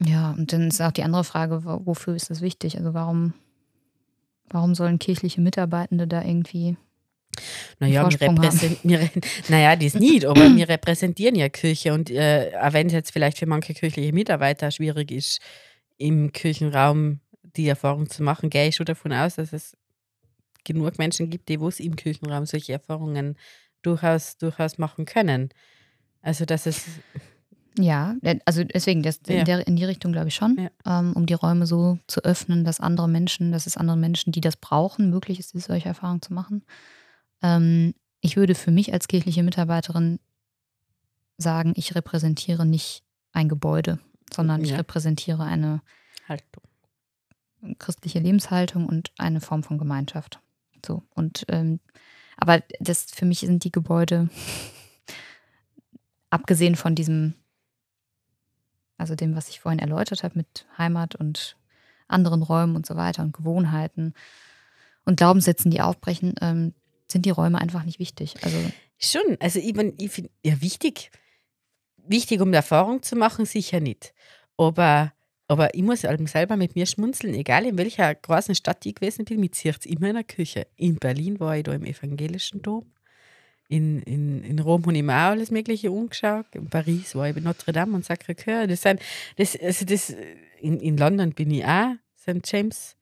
ja, und dann ist auch die andere Frage, wofür ist das wichtig? Also warum, warum sollen kirchliche Mitarbeitende da irgendwie naja, wir repräsentieren, naja, das nicht, aber wir repräsentieren ja Kirche und äh, auch wenn es jetzt vielleicht für manche kirchliche Mitarbeiter schwierig ist, im Kirchenraum die Erfahrung zu machen, gehe ich schon davon aus, dass es genug Menschen gibt, die wo es im Kirchenraum solche Erfahrungen durchaus, durchaus machen können. Also, dass es. Ja, äh, also deswegen, das, ja. in, der, in, die Richtung glaube ich schon, ja. ähm, um die Räume so zu öffnen, dass andere Menschen, dass es anderen Menschen, die das brauchen, möglich ist, solche Erfahrungen zu machen. Ähm, ich würde für mich als kirchliche Mitarbeiterin sagen, ich repräsentiere nicht ein Gebäude, sondern ja. ich repräsentiere eine Haltung christliche Lebenshaltung und eine Form von Gemeinschaft. So und ähm, aber das für mich sind die Gebäude (laughs) abgesehen von diesem, also dem, was ich vorhin erläutert habe mit Heimat und anderen Räumen und so weiter und Gewohnheiten und Glaubenssätzen, die aufbrechen, ähm, sind die Räume einfach nicht wichtig. Also schon, also ich, ich finde ja wichtig, wichtig, um Erfahrung zu machen, sicher nicht. Aber aber ich muss selber mit mir schmunzeln, egal in welcher großen Stadt ich gewesen bin, mir zieht immer in der Küche. In Berlin war ich da im evangelischen Dom. In, in, in Rom habe ich mir auch alles Mögliche umgeschaut. In Paris war ich bei Notre Dame und Sacré-Cœur. Das das, also das, in, in London bin ich auch, St. James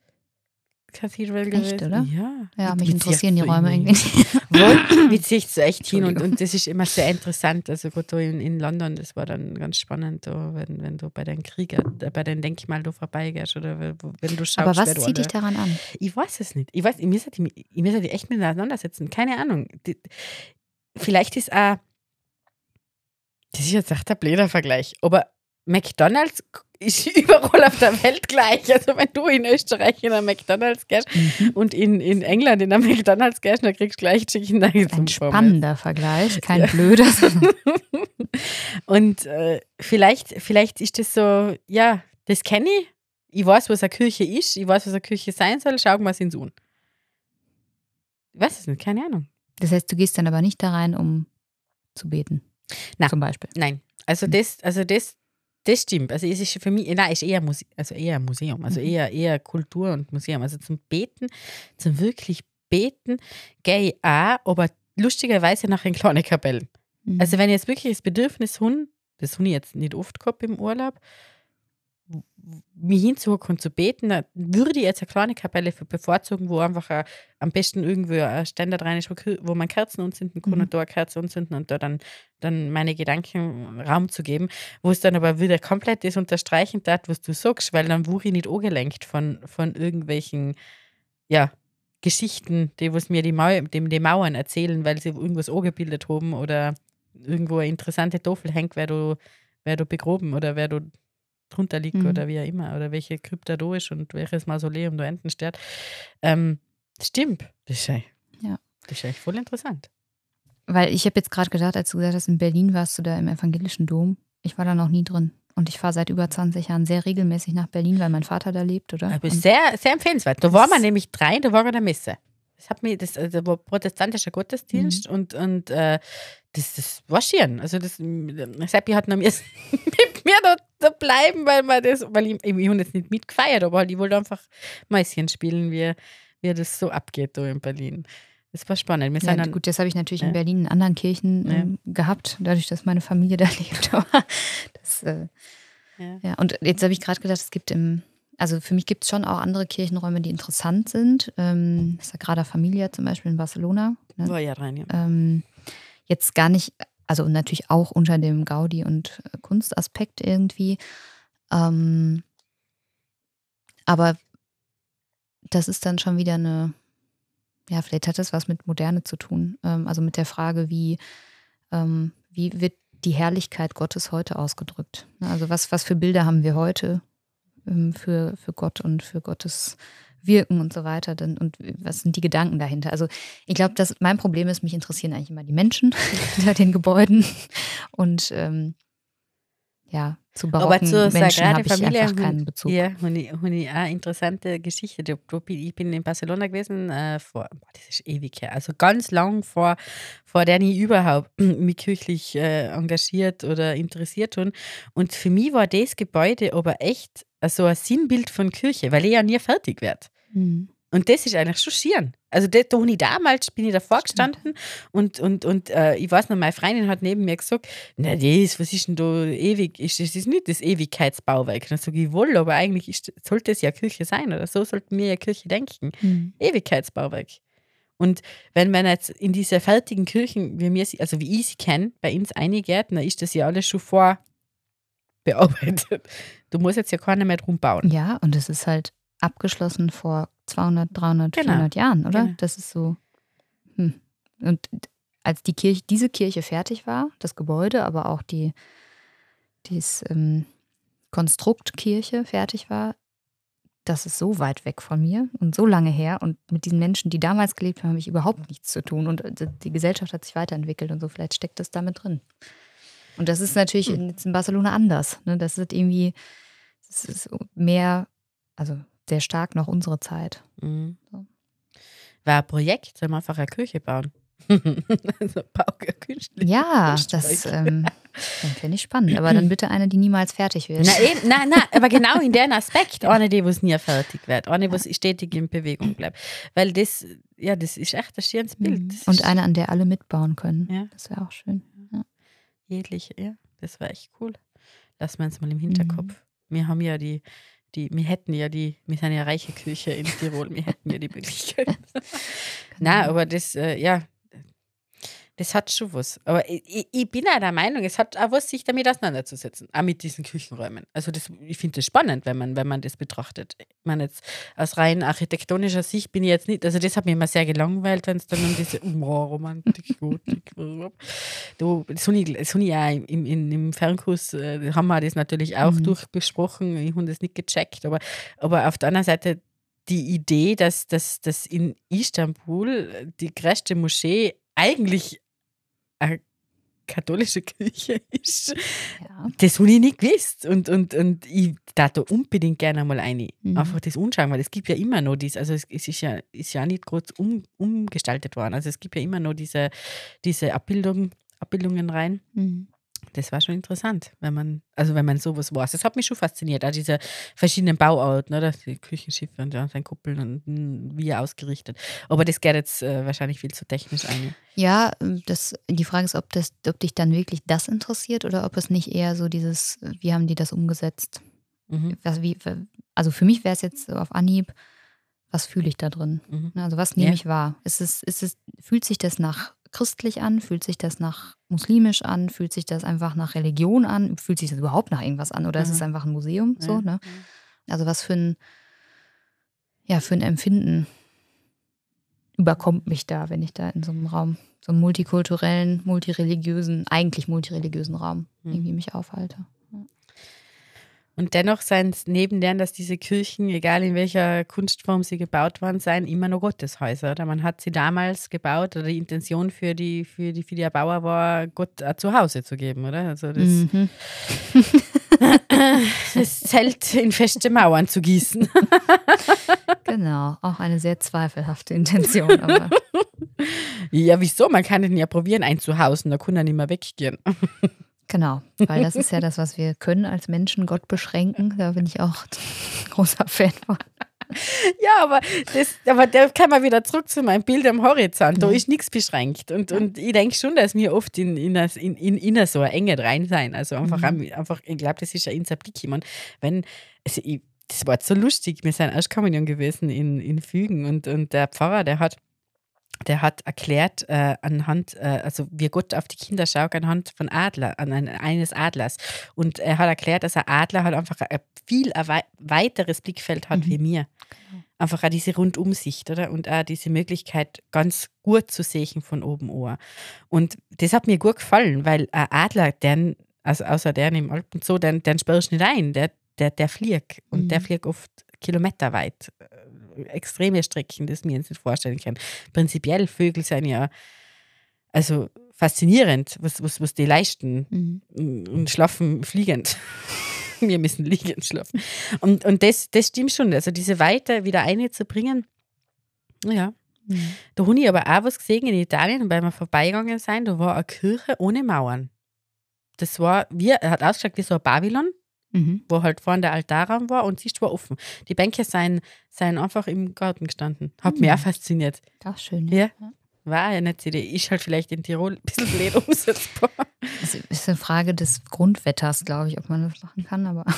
Cathedral gewesen. Echt, oder? Ja. Ja, mich interessieren die Räume irgendwie nicht. Mit sich so echt hin und, und das ist immer sehr interessant. Also gut, in, in London, das war dann ganz spannend, wenn, wenn du bei den Krieger, äh, bei den Denkmal da vorbeigehst oder wenn du schaust. Aber was zieht dich daran an? Ich weiß es nicht. Ich weiß, ich müsste die, ich müsste die echt miteinander setzen. Keine Ahnung. Die, vielleicht ist auch, das ist jetzt echt ein blöder Vergleich, aber McDonalds ist (laughs) überall auf der Welt gleich. Also wenn du in Österreich in einem McDonalds gehst mhm. und in, in England in einem McDonalds gehst, dann kriegst du gleich Chicken Nuggets. Ein spannender Vergleich, kein ja. blöder. (laughs) und äh, vielleicht, vielleicht ist das so, ja, das kenne ich. Ich weiß, was eine Kirche ist. Ich weiß, was eine Kirche sein soll. Schau mal ins Un. Ich weiß es nicht, keine Ahnung. Das heißt, du gehst dann aber nicht da rein, um zu beten. Na, zum Beispiel. Nein. Also das, also das, das stimmt. Also es ist für mich, nein, ist eher, Muse also eher Museum, also mhm. eher, eher Kultur und Museum. Also zum Beten, zum wirklich Beten, gehe ich auch, aber lustigerweise nach in kleine Kapellen. Mhm. Also wenn ich jetzt wirklich das Bedürfnis habe, das habe ich jetzt nicht oft gehabt im Urlaub, mich hinzuhocken und zu beten, dann würde ich jetzt eine kleine Kapelle bevorzugen, wo einfach ein, am besten irgendwo ein Ständer rein ist, wo, wo man Kerzen anzünden kann mhm. und da eine Kerze anzünden und da dann, dann meine Gedanken Raum zu geben, wo es dann aber wieder komplett das unterstreichen tat, was du sagst, weil dann wurde ich nicht angelenkt von, von irgendwelchen, ja, Geschichten, die was mir die, Mau dem, die Mauern erzählen, weil sie irgendwas angebildet haben oder irgendwo eine interessante Tafel hängt, wer du, wer du begroben oder wer du drunter liegt mhm. oder wie auch immer oder welche Krypta da ist und welches Mausoleum da enten steht. Ähm, stimmt. Das ist, ja. das ist echt voll interessant. Weil ich habe jetzt gerade gedacht, als du gesagt hast, in Berlin warst du da im evangelischen Dom. Ich war da noch nie drin. Und ich fahre seit über 20 Jahren sehr regelmäßig nach Berlin, weil mein Vater da lebt, oder? Aber sehr, sehr empfehlenswert. Da war man nämlich drei, da war er der Messe. Das hat mir, das, das war protestantischer Gottesdienst mhm. und, und äh, das, das war schön. Also das, Seppi hat noch (laughs) mit mir da, da bleiben, weil man das, weil ich, ich, ich habe jetzt nicht mitgefeiert, aber halt, ich wollte einfach Mäuschen spielen, wie, wie das so abgeht da in Berlin. Das war spannend. Wir ja, gut, das habe ich natürlich ja. in Berlin in anderen Kirchen ja. ähm, gehabt, dadurch, dass meine Familie (laughs) da lebt. Aber das, äh, ja. Und jetzt habe ich gerade gedacht, es gibt im, also für mich gibt es schon auch andere Kirchenräume, die interessant sind. Ähm, Sagrada Familia zum Beispiel in Barcelona. Ne? War ja rein, ja. Ähm, jetzt gar nicht, also natürlich auch unter dem Gaudi- und äh, Kunstaspekt irgendwie. Ähm, aber das ist dann schon wieder eine ja, vielleicht hat das was mit Moderne zu tun. Ähm, also mit der Frage, wie, ähm, wie wird die Herrlichkeit Gottes heute ausgedrückt? Ne, also was, was für Bilder haben wir heute für, für Gott und für Gottes Wirken und so weiter denn, und was sind die Gedanken dahinter? Also ich glaube, dass mein Problem ist, mich interessieren eigentlich immer die Menschen (laughs) hinter den Gebäuden und ähm, ja, zu barocken Aber zu Menschen habe ich Familie einfach keinen Bezug. Ja, ich eine interessante Geschichte. Ich bin in Barcelona gewesen äh, vor, boah, das ist ewig her, also ganz lang vor, vor der ich überhaupt (clears throat) mich kirchlich äh, engagiert oder interessiert habe. Und für mich war das Gebäude aber echt so ein Sinnbild von Kirche, weil ich ja nie fertig werde. Mhm. Und das ist eigentlich schon schieren. Also da, da ich damals, bin ich davor gestanden und, und, und äh, ich weiß noch, meine Freundin hat neben mir gesagt, na das, was ist denn da ewig, ist, das ist nicht das Ewigkeitsbauwerk. Und dann sage ich, wohl, aber eigentlich ist, sollte es ja Kirche sein oder so sollten wir ja Kirche denken. Mhm. Ewigkeitsbauwerk. Und wenn man jetzt in diese fertigen Kirchen, wie wir sie, also wie ich sie kenne, bei uns eingeht, dann ist das ja alles schon (laughs) vorbearbeitet. Du musst jetzt ja keiner mehr drum bauen. Ja, und es ist halt abgeschlossen vor 200, 300, genau. 400 Jahren, oder? Genau. Das ist so. Hm. Und als die Kirche, diese Kirche fertig war, das Gebäude, aber auch die dieses ähm, Konstrukt Kirche fertig war, das ist so weit weg von mir und so lange her. Und mit diesen Menschen, die damals gelebt haben, habe ich überhaupt nichts zu tun. Und äh, die Gesellschaft hat sich weiterentwickelt und so. Vielleicht steckt das damit drin. Und das ist natürlich hm. in Barcelona anders. Ne? Das ist irgendwie, das ist mehr, also sehr stark noch unsere Zeit. Mhm. So. War ein Projekt, soll man einfach eine Kirche bauen. (laughs) also künstlich. Ja, das ähm, finde ich spannend. Aber dann bitte eine, die niemals fertig wird. Na, eben, na, na, aber genau in dem Aspekt. (laughs) Eine, die was nie fertig wird. Eine, die stetig in Bewegung bleibt. Weil das, ja, das ist echt ein schönes Bild. Mhm. Und eine, an der alle mitbauen können. Ja. Das wäre auch schön. Jegliche, ja. Das war echt cool. Lass wir uns mal im Hinterkopf. Mhm. Wir haben ja die die, wir hätten ja die, wir sind ja reiche Küche in Tirol, wir hätten ja die (laughs) Möglichkeit. Na, aber das, äh, ja, das hat schon was. Aber ich, ich, bin auch der Meinung, es hat auch was, sich damit auseinanderzusetzen. Auch mit diesen Küchenräumen. Also das, ich finde das spannend, wenn man, wenn man das betrachtet. Ich meine, jetzt aus rein architektonischer Sicht bin ich jetzt nicht, also das hat mich immer sehr gelangweilt, wenn es dann um diese oh, Romantik, Gotik, (laughs) du, das habe ich, hab ich auch im, im, im Fernkurs, äh, haben wir das natürlich auch mhm. durchbesprochen. Ich habe das nicht gecheckt. Aber, aber auf der anderen Seite, die Idee, dass, dass, dass in Istanbul die größte Moschee eigentlich eine katholische Kirche ist. Ja. Das habe ich nicht gewusst. Und, und, und ich da da unbedingt gerne mal eine. Mhm. Einfach das anschauen, weil es gibt ja immer noch dies, also es, ist ja, ist ja nicht kurz um, umgestaltet worden. Also es gibt ja immer noch diese, diese Abbildung, Abbildungen rein. Mhm das war schon interessant, wenn man, also wenn man sowas weiß. Das hat mich schon fasziniert, auch diese verschiedenen Bauarten, oder? Die Küchenschiffe und ja, Kuppeln und hm, wie ausgerichtet. Aber das geht jetzt äh, wahrscheinlich viel zu technisch ein. Ja, das, die Frage ist, ob, das, ob dich dann wirklich das interessiert oder ob es nicht eher so dieses, wie haben die das umgesetzt? Mhm. Was, wie, also für mich wäre es jetzt so auf Anhieb, was fühle ich da drin? Mhm. Also was nehme ja. ich wahr? Ist es, ist es, fühlt sich das nach christlich an? Fühlt sich das nach muslimisch an? Fühlt sich das einfach nach Religion an? Fühlt sich das überhaupt nach irgendwas an? Oder mhm. ist es mhm. einfach ein Museum? So, ja. ne? Also was für ein, ja, für ein Empfinden überkommt mich da, wenn ich da in so einem Raum, so einem multikulturellen, multireligiösen, eigentlich multireligiösen Raum Mhm. irgendwie mich aufhalte. Und dennoch seien es neben deren, dass diese Kirchen, egal in welcher Kunstform sie gebaut worden seien, immer noch Gotteshäuser. Oder man hat sie damals gebaut oder die Intention für die, für die, für die Erbauer war, Gott ein Zuhause zu geben, oder? Also das, Mhm. (laughs) das Zelt in feste Mauern zu gießen. (laughs) Genau, auch eine sehr zweifelhafte Intention. Aber (laughs) Ja, wieso? Man kann den ja probieren einzuhausen, da kann er nicht mehr weggehen. Genau, weil das ist ja das, was wir können als Menschen, Gott beschränken. Da bin ich auch (laughs) großer Fan von. Ja, aber, das, aber da kann man wieder zurück zu meinem Bild am Horizont. Da Mhm. ist nichts beschränkt. Und, und ich denke schon, dass wir oft in, in, in, in, in so eine Enge rein sein. Also einfach, Mhm. einfach ich glaube, das ist ja unser Blick. Ich mein, wenn, also ich, das war so lustig. Wir sind Erstkommunion gewesen in, in Fügen und, und der Pfarrer, der hat der hat erklärt äh, anhand, äh, also wie Gott auf die Kinder schaut, anhand von Adler, an ein, eines Adlers. Und er hat erklärt, dass ein Adler halt einfach ein viel weiteres Blickfeld hat Mhm. wie mir. Einfach auch diese Rundumsicht, oder? Und auch diese Möglichkeit, ganz gut zu sehen von oben an. Und das hat mir gut gefallen, weil ein Adler, den, also außer der im Alpen so, den, den sperrst du nicht ein, der, der, der fliegt. Und der Mhm. fliegt oft kilometerweit. Extreme Strecken, das mir jetzt nicht vorstellen kann. Prinzipiell Vögel sind ja also faszinierend, was, was, was die leisten Mhm. und schlafen fliegend. (laughs) Wir müssen liegend schlafen. Und, und das, das stimmt schon. Also diese Weite wieder einzubringen, ja. Mhm. Da habe ich aber auch was gesehen in Italien, weil wir vorbeigegangen sind, da war eine Kirche ohne Mauern. Das war, wie, hat ausgeschaut wie so ein Babylon, Mhm. wo halt vorne der Altarraum war und siehst war offen. Die Bänke seien, seien einfach im Garten gestanden. Hat mich Mhm. auch fasziniert. Auch schön. Ja. War ja nicht Idee. Ist halt vielleicht in Tirol ein bisschen blöd (laughs) umsetzbar. Es ist eine Frage des Grundwetters, glaube ich, ob man das machen kann, aber (laughs)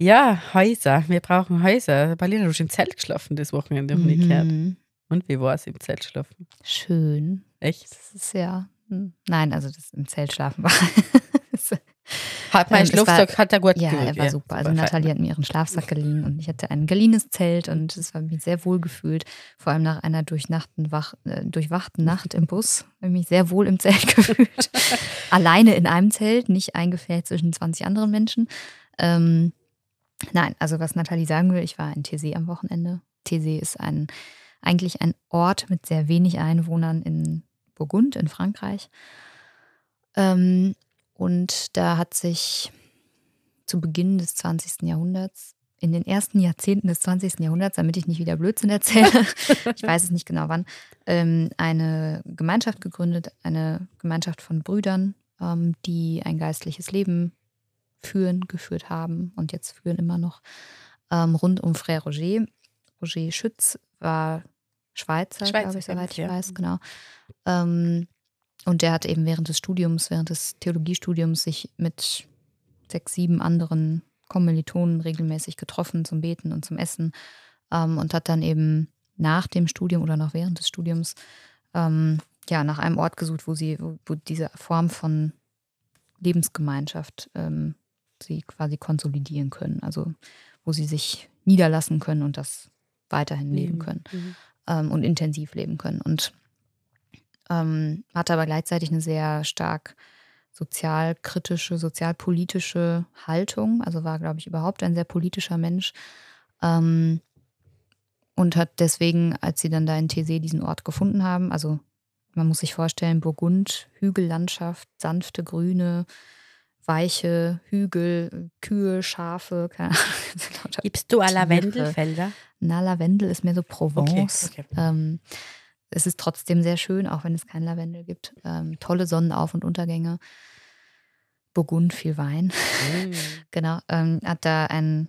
Ja, Häuser. Wir brauchen Häuser. Berliner, du hast im Zelt geschlafen das Wochenende. Mhm. Und wie war es im Zelt schlafen? schön. Echt? Das ist ja. Hm, Nein, also das im Zelt schlafen war. (laughs) Hat mein Ähm, war- Schlafsack, hat er gut ja, er war super. Also super. Nathalie hat mir ihren Schlafsack geliehen und ich hatte ein geliehenes Zelt und es war mich sehr wohl gefühlt. Vor allem nach einer durchnachten, wach, äh, durchwachten Nacht im Bus. Habe mich sehr wohl im Zelt (laughs) gefühlt. Alleine in einem Zelt, nicht eingefärbt zwischen 20 anderen Menschen. Ähm, nein, also was Nathalie sagen will, ich war in Thésée am Wochenende. Thésée ist ein, eigentlich ein Ort mit sehr wenig Einwohnern in Burgund in Frankreich. Ähm, und da hat sich zu Beginn des 20. Jahrhunderts, in den ersten Jahrzehnten des 20. Jahrhunderts, damit ich nicht wieder Blödsinn erzähle, (laughs) ich weiß es nicht genau wann, ähm, eine Gemeinschaft gegründet, eine Gemeinschaft von Brüdern, ähm, die ein geistliches Leben führen, geführt haben und jetzt führen immer noch ähm, rund um Frère Roger. Roger Schütz war Schweizer, Schweizer, glaube ich, soweit ich ja. weiß, genau. Ähm, und der hat eben während des Studiums, während des Theologiestudiums sich mit sechs, sieben anderen Kommilitonen regelmäßig getroffen zum Beten und zum Essen ähm, und hat dann eben nach dem Studium oder noch während des Studiums ähm, ja nach einem Ort gesucht, wo sie, wo, wo diese Form von Lebensgemeinschaft ähm, sie quasi konsolidieren können, also wo sie sich niederlassen können und das weiterhin leben können Mhm. Ähm, und intensiv leben können. Und ähm, hatte aber gleichzeitig eine sehr stark sozialkritische, sozialpolitische Haltung. Also war, glaube ich, überhaupt ein sehr politischer Mensch. Ähm, und hat deswegen, als sie dann da in Thésée diesen Ort gefunden haben, also man muss sich vorstellen, Burgund, Hügellandschaft, sanfte Grüne, weiche Hügel, Kühe, Schafe, keine Ahnung. (laughs) lauter Gibst du. Lavendelfelder? na, Lavendel ist mehr so Provence. Okay, okay. Ähm, es ist trotzdem sehr schön, auch wenn es kein Lavendel gibt. Ähm, tolle Sonnenauf- und Untergänge. Burgund, viel Wein. Mm. (laughs) Genau. Ähm, hat da ein,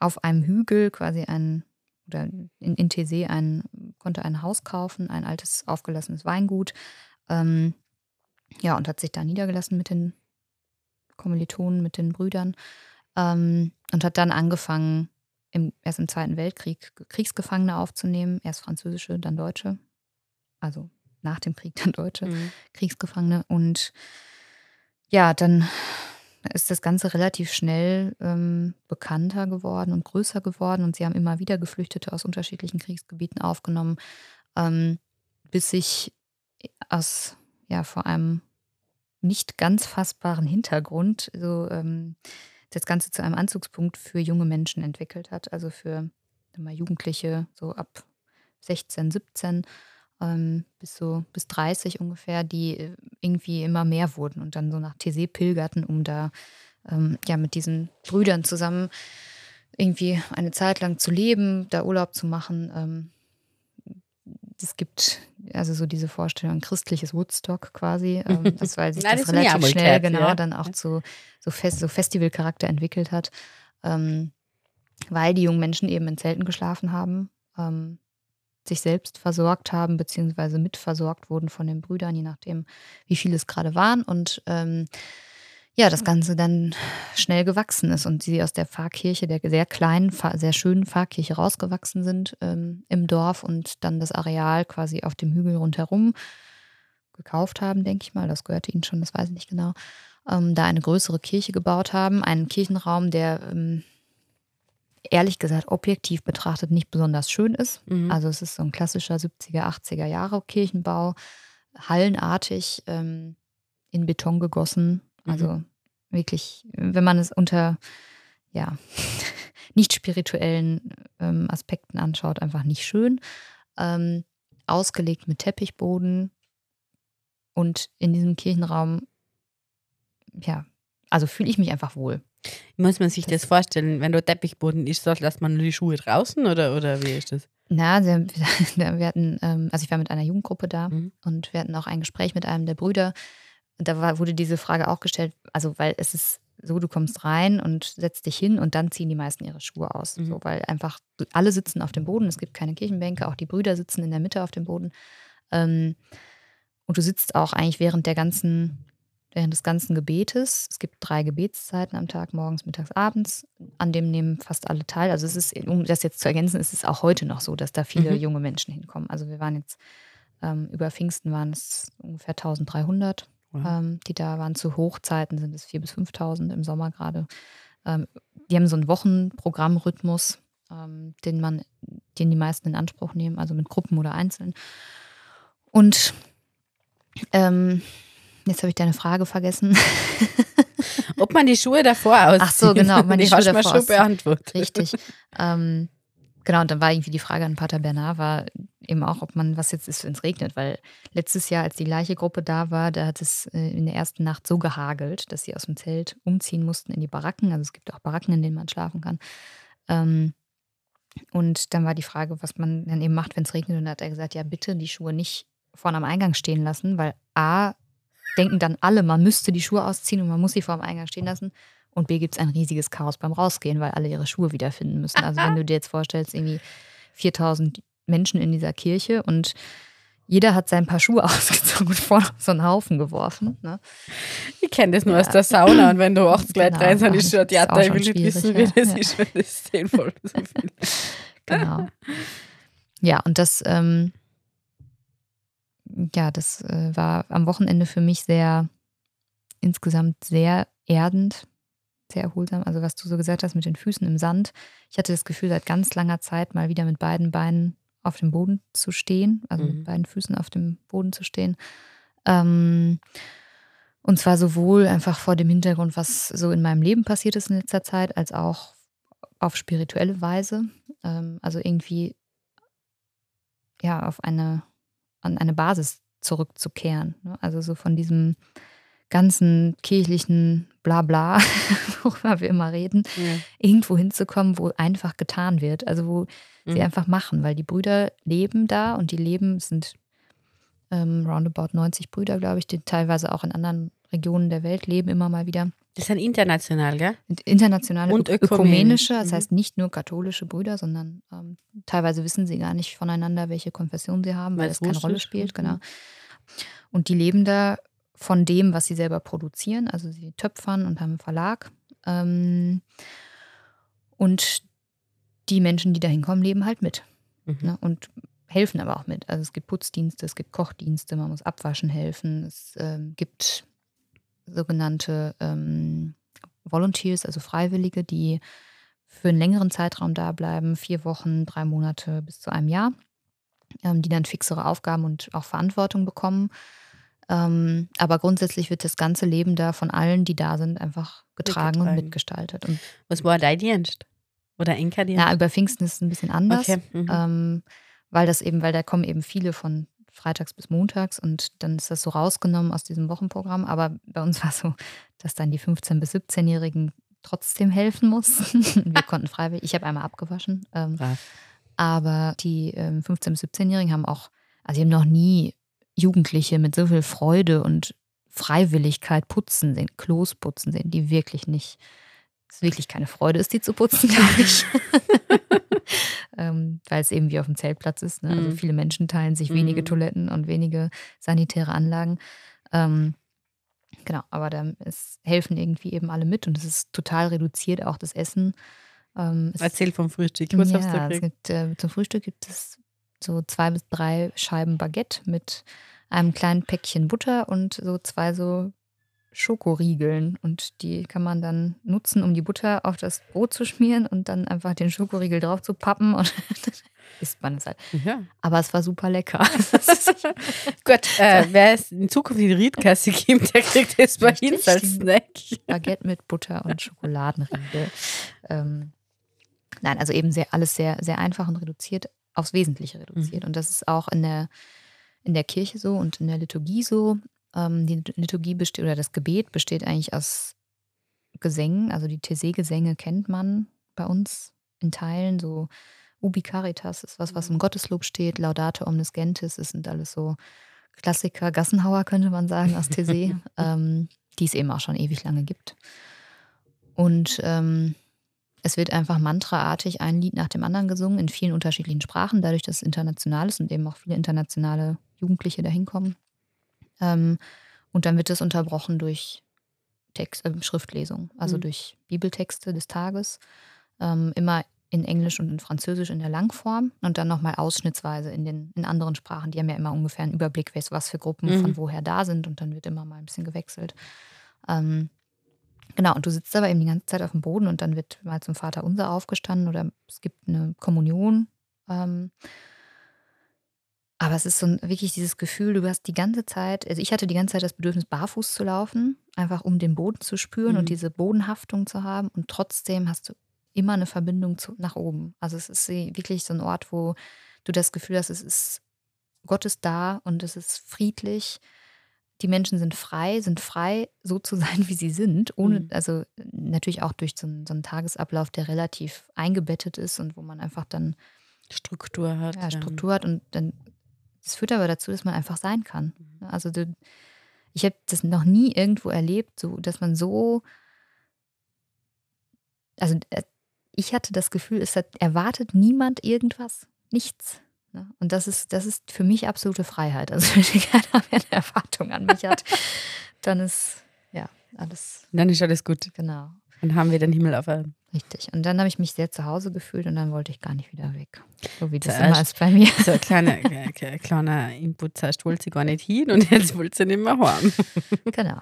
auf einem Hügel quasi ein, oder in, in Thésée ein, konnte ein Haus kaufen, ein altes, aufgelassenes Weingut. Ähm, ja, und hat sich da niedergelassen mit den Kommilitonen, mit den Brüdern. Ähm, und hat dann angefangen, im, erst im Zweiten Weltkrieg Kriegsgefangene aufzunehmen. Erst französische, dann deutsche. Also nach dem Krieg dann deutsche. Mhm. Kriegsgefangene. Und ja, dann ist das Ganze relativ schnell ähm, bekannter geworden und größer geworden und sie haben immer wieder Geflüchtete aus unterschiedlichen Kriegsgebieten aufgenommen, ähm, bis sich aus ja vor einem nicht ganz fassbaren Hintergrund so ähm, das Ganze zu einem Anzugspunkt für junge Menschen entwickelt hat, also für mal, Jugendliche so ab 16, 17 ähm, bis so bis 30 ungefähr, die äh, irgendwie immer mehr wurden und dann so nach TC pilgerten, um da ähm, ja mit diesen Brüdern zusammen irgendwie eine Zeit lang zu leben, da Urlaub zu machen. Es gibt also so diese Vorstellung christliches Woodstock quasi, ähm, (laughs) das weil sich das, das relativ schnell genau ja. dann auch zu so, Fest, so Festivalcharakter entwickelt hat, ähm, weil die jungen Menschen eben in Zelten geschlafen haben. Ähm, sich selbst versorgt haben, beziehungsweise mitversorgt wurden von den Brüdern, je nachdem, wie viele es gerade waren. Und ähm, ja, das Ganze dann schnell gewachsen ist und sie aus der Pfarrkirche, der sehr kleinen, sehr schönen Pfarrkirche rausgewachsen sind ähm, im Dorf und dann das Areal quasi auf dem Hügel rundherum gekauft haben, denke ich mal. Das gehörte ihnen schon, das weiß ich nicht genau. Ähm, da eine größere Kirche gebaut haben, einen Kirchenraum, der ähm, ehrlich gesagt objektiv betrachtet nicht besonders schön ist. Mhm. Also es ist so ein klassischer 70er, 80er Jahre Kirchenbau, hallenartig, ähm, in Beton gegossen. Also mhm. Wirklich, wenn man es unter ja, (laughs) nicht spirituellen ähm, Aspekten anschaut, einfach nicht schön. Ähm, ausgelegt mit Teppichboden und in diesem Kirchenraum, ja, also fühle ich mich einfach wohl. Muss man sich das, das vorstellen, wenn du Teppichboden ist, lässt man nur die Schuhe draußen oder, oder wie ist das? Na, (laughs) wir hatten, ähm, also ich war mit einer Jugendgruppe da mhm. und wir hatten auch ein Gespräch mit einem der Brüder. Da war, wurde diese Frage auch gestellt, also weil es ist so, du kommst rein und setzt dich hin und dann ziehen die meisten ihre Schuhe aus. Mhm. So, weil einfach alle sitzen auf dem Boden, es gibt keine Kirchenbänke, auch die Brüder sitzen in der Mitte auf dem Boden. Ähm, und du sitzt auch eigentlich während der ganzen während des ganzen Gebetes. Es gibt drei Gebetszeiten am Tag, morgens, mittags, abends. An dem nehmen fast alle teil. Also es ist, um das jetzt zu ergänzen, ist es auch heute noch so, dass da viele mhm. junge Menschen hinkommen. Also wir waren jetzt, ähm, über Pfingsten waren es ungefähr 1300, mhm. ähm, die da waren. Zu Hochzeiten sind es 4.000 bis 5.000 im Sommer gerade. Ähm, die haben so einen Wochenprogrammrhythmus, ähm, den man, den die meisten in Anspruch nehmen, also mit Gruppen oder einzeln. Und ähm, Jetzt habe ich deine Frage vergessen. ob man die Schuhe davor auszieht. Ach so, genau, ob man die, (laughs) die Schuhe davor schon beantwortet. Richtig. Ähm, genau, und dann war irgendwie die Frage an Pater Bernard, war eben auch, ob man, was jetzt ist, wenn es regnet, weil letztes Jahr, als die gleiche Gruppe da war, da hat es äh, in der ersten Nacht so gehagelt, dass sie aus dem Zelt umziehen mussten in die Baracken. Also es gibt auch Baracken, in denen man schlafen kann. Ähm, und dann war die Frage, was man dann eben macht, wenn es regnet. Und da hat er gesagt, ja, bitte die Schuhe nicht vorne am Eingang stehen lassen, weil A, denken dann alle, man müsste die Schuhe ausziehen und man muss sie vor dem Eingang stehen lassen. Und B gibt es ein riesiges Chaos beim Rausgehen, weil alle ihre Schuhe wiederfinden müssen. Also wenn du dir jetzt vorstellst, irgendwie 4000 Menschen in dieser Kirche und jeder hat sein paar Schuhe (laughs) ausgezogen und vor so einen Haufen geworfen. Ne? Ich kenne das nur ja. aus der Sauna und wenn du (laughs) auch gleich genau. rein so eine Shirt, ja, da will ich wissen, wie das ja. ist, wenn das zehnmal so viel. Genau. Ja, und das ähm, ja, das äh, war am Wochenende für mich sehr, insgesamt sehr erdend, sehr erholsam. Also was du so gesagt hast mit den Füßen im Sand. Ich hatte das Gefühl, seit ganz langer Zeit mal wieder mit beiden Beinen auf dem Boden zu stehen, also mhm. mit beiden Füßen auf dem Boden zu stehen. Ähm, und zwar sowohl einfach vor dem Hintergrund, was so in meinem Leben passiert ist in letzter Zeit, als auch auf spirituelle Weise. Ähm, also irgendwie ja auf eine an eine Basis zurückzukehren. Ne? Also so von diesem ganzen kirchlichen Blabla, (laughs) worüber wir immer reden, ja. irgendwo hinzukommen, wo einfach getan wird. Also wo mhm. sie einfach machen, weil die Brüder leben da und die leben, sind ähm, roundabout 90 Brüder, glaube ich, die teilweise auch in anderen Regionen der Welt leben, immer mal wieder. Das ist dann international, gell? Internationale und ökumenische, das mhm. heißt nicht nur katholische Brüder, sondern ähm, teilweise wissen sie gar nicht voneinander, welche Konfession sie haben, weil, weil es keine Rolle spielt, genau. Mhm. Und die leben da von dem, was sie selber produzieren. Also sie töpfern und haben einen Verlag. Ähm, und die Menschen, die da hinkommen, leben halt mit. Mhm. Ne? Und helfen aber auch mit. Also es gibt Putzdienste, es gibt Kochdienste, man muss abwaschen helfen, es ähm, gibt sogenannte ähm, Volunteers, also Freiwillige, die für einen längeren Zeitraum da bleiben, vier Wochen, drei Monate bis zu einem Jahr, ähm, die dann fixere Aufgaben und auch Verantwortung bekommen. Ähm, aber grundsätzlich wird das ganze Leben da von allen, die da sind, einfach getragen und mitgestaltet. Und Was war dein Dienst? Oder Enka-Dienst? ja, über Pfingsten ist es ein bisschen anders. Okay. Mhm. ähm, weil das eben, weil da kommen eben viele von freitags bis montags und dann ist das so rausgenommen aus diesem Wochenprogramm. Aber bei uns (laughs) war es so, dass dann die 15- bis 17-Jährigen trotzdem helfen mussten. (laughs) Wir konnten freiwillig, ich habe einmal abgewaschen. Ähm, aber die ähm, 15- bis 17-Jährigen haben auch, also sie haben noch nie Jugendliche mit so viel Freude und Freiwilligkeit putzen sehen, Klos putzen sehen, die wirklich nicht, es wirklich keine Freude ist, die zu putzen, (laughs) glaube ich. (laughs) ähm, weil es eben wie auf dem Zeltplatz ist. Ne? Also Mhm. viele Menschen teilen sich wenige Mhm. Toiletten und wenige sanitäre Anlagen. Ähm, genau, aber da helfen irgendwie eben alle mit und es ist total reduziert, auch das Essen. Ähm, Erzähl vom Frühstück. Was hast du ja, es gibt, äh, zum Frühstück gibt es so zwei bis drei Scheiben Baguette mit einem kleinen Päckchen Butter und so zwei so Schokoriegeln. Und die kann man dann nutzen, um die Butter auf das Brot zu schmieren und dann einfach den Schokoriegel drauf zu pappen und dann (laughs) isst man es halt. Ja. Aber es war super lecker. (laughs) (laughs) Gut, äh, wer es in Zukunft in die Riedkasse gibt, der kriegt das bei uns als Snack. Baguette mit Butter und Schokoladenriegel. Ähm, nein, also eben sehr, alles sehr, sehr einfach und reduziert, aufs Wesentliche reduziert. Und das ist auch in der, in der Kirche so und in der Liturgie so. Ähm, die Liturgie besteht, oder das Gebet besteht eigentlich aus Gesängen. Also die These-Gesänge kennt man bei uns in Teilen. So Ubi Caritas ist was, was im Gotteslob steht. Laudate Omnis Gentis, das sind alles so Klassiker, Gassenhauer könnte man sagen aus These, (laughs) ähm, die es eben auch schon ewig lange gibt. Und ähm, es wird einfach mantraartig ein Lied nach dem anderen gesungen in vielen unterschiedlichen Sprachen, dadurch, dass es international ist und eben auch viele internationale Jugendliche dahin kommen. Ähm, und dann wird es unterbrochen durch Text, äh, Schriftlesung, also Mhm. durch Bibeltexte des Tages, ähm, immer in Englisch und in Französisch in der Langform und dann nochmal ausschnittsweise in den in anderen Sprachen. Die haben ja immer ungefähr einen Überblick, was was für Gruppen Mhm. von woher da sind und dann wird immer mal ein bisschen gewechselt. Ähm, genau, und du sitzt aber eben die ganze Zeit auf dem Boden und dann wird mal zum Vater unser aufgestanden oder es gibt eine Kommunion. Ähm, aber es ist so ein, wirklich dieses Gefühl, du hast die ganze Zeit, also ich hatte die ganze Zeit das Bedürfnis, barfuß zu laufen, einfach um den Boden zu spüren Mhm. und diese Bodenhaftung zu haben. Und trotzdem hast du immer eine Verbindung zu, nach oben. Also es ist wirklich so ein Ort, wo du das Gefühl hast, es ist, Gott ist da und es ist friedlich. Die Menschen sind frei, sind frei, so zu (laughs) sein, wie sie sind, ohne, Mhm. also natürlich auch durch so einen, so einen Tagesablauf, der relativ eingebettet ist und wo man einfach dann Struktur hat. ja, Struktur hat und dann das führt aber dazu, dass man einfach sein kann. Also du, ich habe das noch nie irgendwo erlebt, so dass man so also äh, ich hatte das Gefühl, es hat erwartet niemand irgendwas, nichts. Ne? Und das ist, das ist für mich absolute Freiheit. Also (laughs) wenn keiner mehr eine Erwartung an mich hat, (laughs) dann ist ja alles Dann ist alles gut. genau Dann haben wir den Himmel auf Erden. richtig. Und dann habe ich mich sehr zu Hause gefühlt und dann wollte ich gar nicht wieder weg. So wie das Zuerst- immer ist bei mir. (laughs) So ein kleiner, äh, kleiner Input. Zuerst wollte sie gar nicht hin und jetzt wollte sie nicht mehr haben. Genau.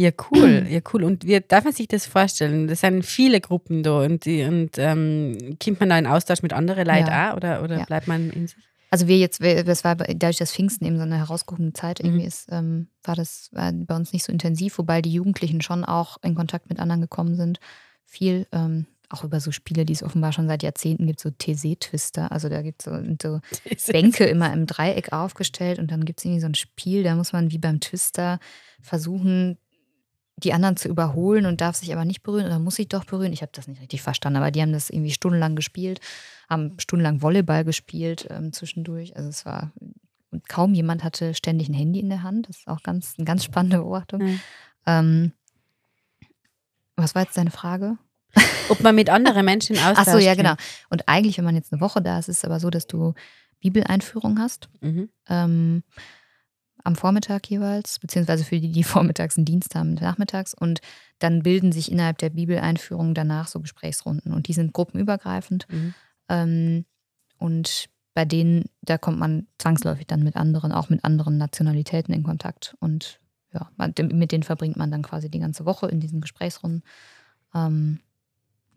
Ja, cool. (clears throat) Ja, cool. Und wie darf man sich das vorstellen? Das sind viele Gruppen da und, die, und ähm, kommt man da in Austausch mit anderen Leuten Ja. auch oder, oder Ja. bleibt man in sich? Also wir jetzt, das war dadurch, dass Pfingsten eben so eine herausgehobene Zeit irgendwie Mhm. ist, ähm, war das war bei uns nicht so intensiv, wobei die Jugendlichen schon auch in Kontakt mit anderen gekommen sind. Viel, ähm, auch über so Spiele, die es offenbar schon seit Jahrzehnten gibt, so TC-Twister. Also da gibt es so, so Bänke immer im Dreieck aufgestellt und dann gibt es irgendwie so ein Spiel, da muss man wie beim Twister versuchen, die anderen zu überholen und darf sich aber nicht berühren oder muss sich doch berühren. Ich habe das nicht richtig verstanden, aber die haben das irgendwie stundenlang gespielt, haben stundenlang Volleyball gespielt ähm, zwischendurch. Also es war und kaum jemand hatte ständig ein Handy in der Hand. Das ist auch ganz, eine ganz spannende Beobachtung. Mhm. Ähm, was war jetzt deine Frage? Ob man mit anderen Menschen (laughs) Ach austauscht. so, ja, genau. Und eigentlich, wenn man jetzt eine Woche da ist, ist es aber so, dass du Bibeleinführung hast Mhm. ähm, am Vormittag jeweils, beziehungsweise für die, die (laughs) vormittags einen Dienst haben, nachmittags. Und dann bilden sich innerhalb der Bibeleinführung danach so Gesprächsrunden. Und die sind gruppenübergreifend. Mhm. Ähm, und bei denen, da kommt man zwangsläufig dann mit anderen, auch mit anderen Nationalitäten in Kontakt. Und ja, mit denen verbringt man dann quasi die ganze Woche in diesen Gesprächsrunden. Ähm,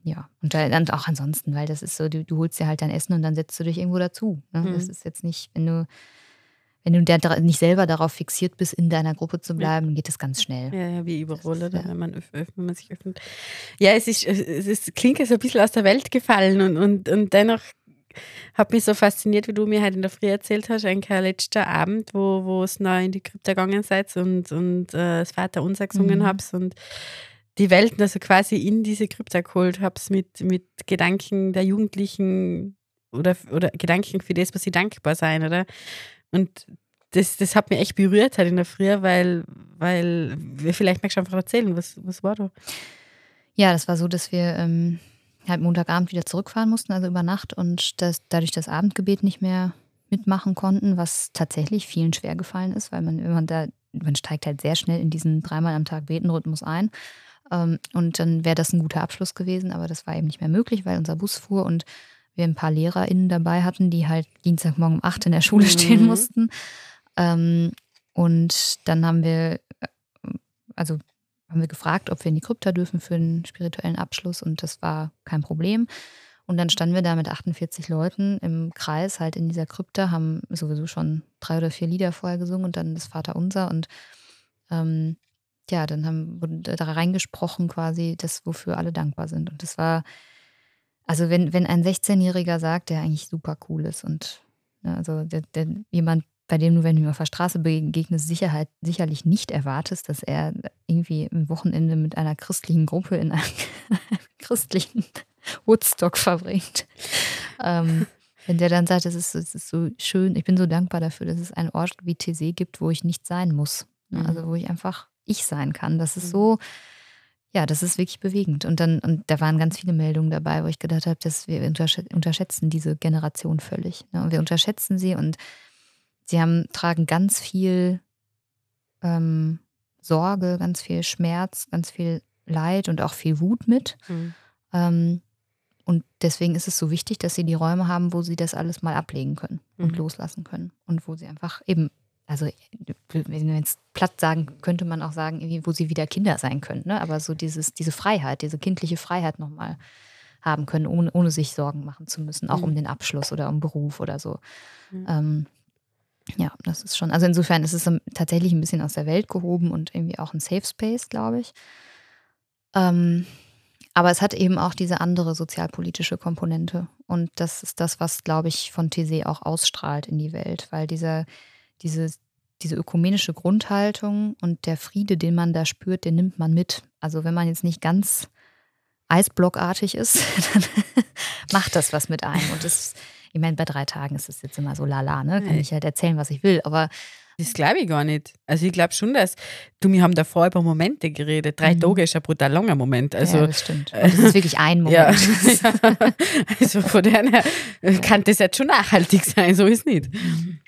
ja, und dann auch ansonsten, weil das ist so, du, du, holst dir halt dein Essen und dann setzt du dich irgendwo dazu. Ne? Mhm. Das ist jetzt nicht, wenn du, wenn du da, nicht selber darauf fixiert bist, in deiner Gruppe zu bleiben, ja. geht das ganz schnell. Ja, ja wie überall, ist, ja. wenn, man wenn man sich öffnet. Ja, es ist, es ist, klingt so ein bisschen aus der Welt gefallen und, und, und dennoch hat mich so fasziniert, wie du mir heute in der Früh erzählt hast, ein letzter Abend, wo, wo es neu in die Krypta gegangen seid und, und äh, das Vater unser gesungen mhm. habt und die Welten also quasi in diese Krypta geholt habt mit, mit Gedanken der Jugendlichen oder, oder Gedanken für das, was sie dankbar sein, oder? Und das, das hat mich echt berührt halt in der Früh, weil, weil vielleicht magst du einfach erzählen, was, was war da? Ja, das war so, dass wir ähm, halt Montagabend wieder zurückfahren mussten, also über Nacht und das, dadurch das Abendgebet nicht mehr mitmachen konnten, was tatsächlich vielen schwer gefallen ist, weil man, man da, man steigt halt sehr schnell in diesen dreimal am Tag Betenrhythmus ein. Ähm, und dann wäre das ein guter Abschluss gewesen, aber das war eben nicht mehr möglich, weil unser Bus fuhr und wir ein paar LehrerInnen dabei hatten, die halt Dienstagmorgen um acht in der Schule stehen mhm. mussten. Ähm, und dann haben wir, äh, also haben wir gefragt, ob wir in die Krypta dürfen für einen spirituellen Abschluss und das war kein Problem. Und dann standen wir da mit 48 Leuten im Kreis, halt in dieser Krypta, haben sowieso schon drei oder vier Lieder vorher gesungen und dann das Vaterunser und ähm, ja, dann haben wir da reingesprochen quasi, das, wofür alle dankbar sind. Und das war, also wenn, wenn ein 16-Jähriger sagt, der eigentlich super cool ist und ne, also der, der, jemand, bei dem du, wenn du auf der Straße begegnest, Sicherheit, sicherlich nicht erwartest, dass er irgendwie ein Wochenende mit einer christlichen Gruppe in einem (laughs) christlichen Woodstock verbringt. Ähm, wenn der dann sagt, es ist, es ist so schön, ich bin so dankbar dafür, dass es einen Ort wie TC gibt, wo ich nicht sein muss. Ne? Also wo ich einfach ich sein kann. Das ist mhm. so, ja, das ist wirklich bewegend. Und dann, und da waren ganz viele Meldungen dabei, wo ich gedacht habe, dass wir unterschätzen diese Generation völlig. Ne? Und wir unterschätzen sie und sie haben, tragen ganz viel ähm, Sorge, ganz viel Schmerz, ganz viel Leid und auch viel Wut mit. Mhm. Ähm, und deswegen ist es so wichtig, dass sie die Räume haben, wo sie das alles mal ablegen können und mhm. loslassen können. Und wo sie einfach eben, also wenn wir jetzt platt sagen, könnte man auch sagen, wo sie wieder Kinder sein können. Ne? Aber so dieses, diese Freiheit, diese kindliche Freiheit nochmal haben können, ohne, ohne sich Sorgen machen zu müssen, auch mhm. um den Abschluss oder um Beruf oder so. Mhm. Ähm, ja, das ist schon, also insofern ist es tatsächlich ein bisschen aus der Welt gehoben und irgendwie auch ein Safe Space, glaube ich. Ähm, aber es hat eben auch diese andere sozialpolitische Komponente. Und das ist das, was, glaube ich, von TC auch ausstrahlt in die Welt, weil dieser, diese, diese ökumenische Grundhaltung und der Friede, den man da spürt, den nimmt man mit. Also wenn man jetzt nicht ganz eisblockartig ist, (laughs) dann macht das was mit einem. Und das ich meine, bei drei Tagen ist es jetzt immer so lala, ne? Kann ich halt erzählen, was ich will, aber. Das glaube ich gar nicht. Also ich glaube schon, dass du, wir haben davor über Momente geredet. Drei mhm. Tage ist ein brutal langer Moment. Also, ja, das stimmt. Und das ist wirklich ein (laughs) Moment. (laughs) Ja. also von daher kann das jetzt schon nachhaltig sein, so ist es nicht. Mhm.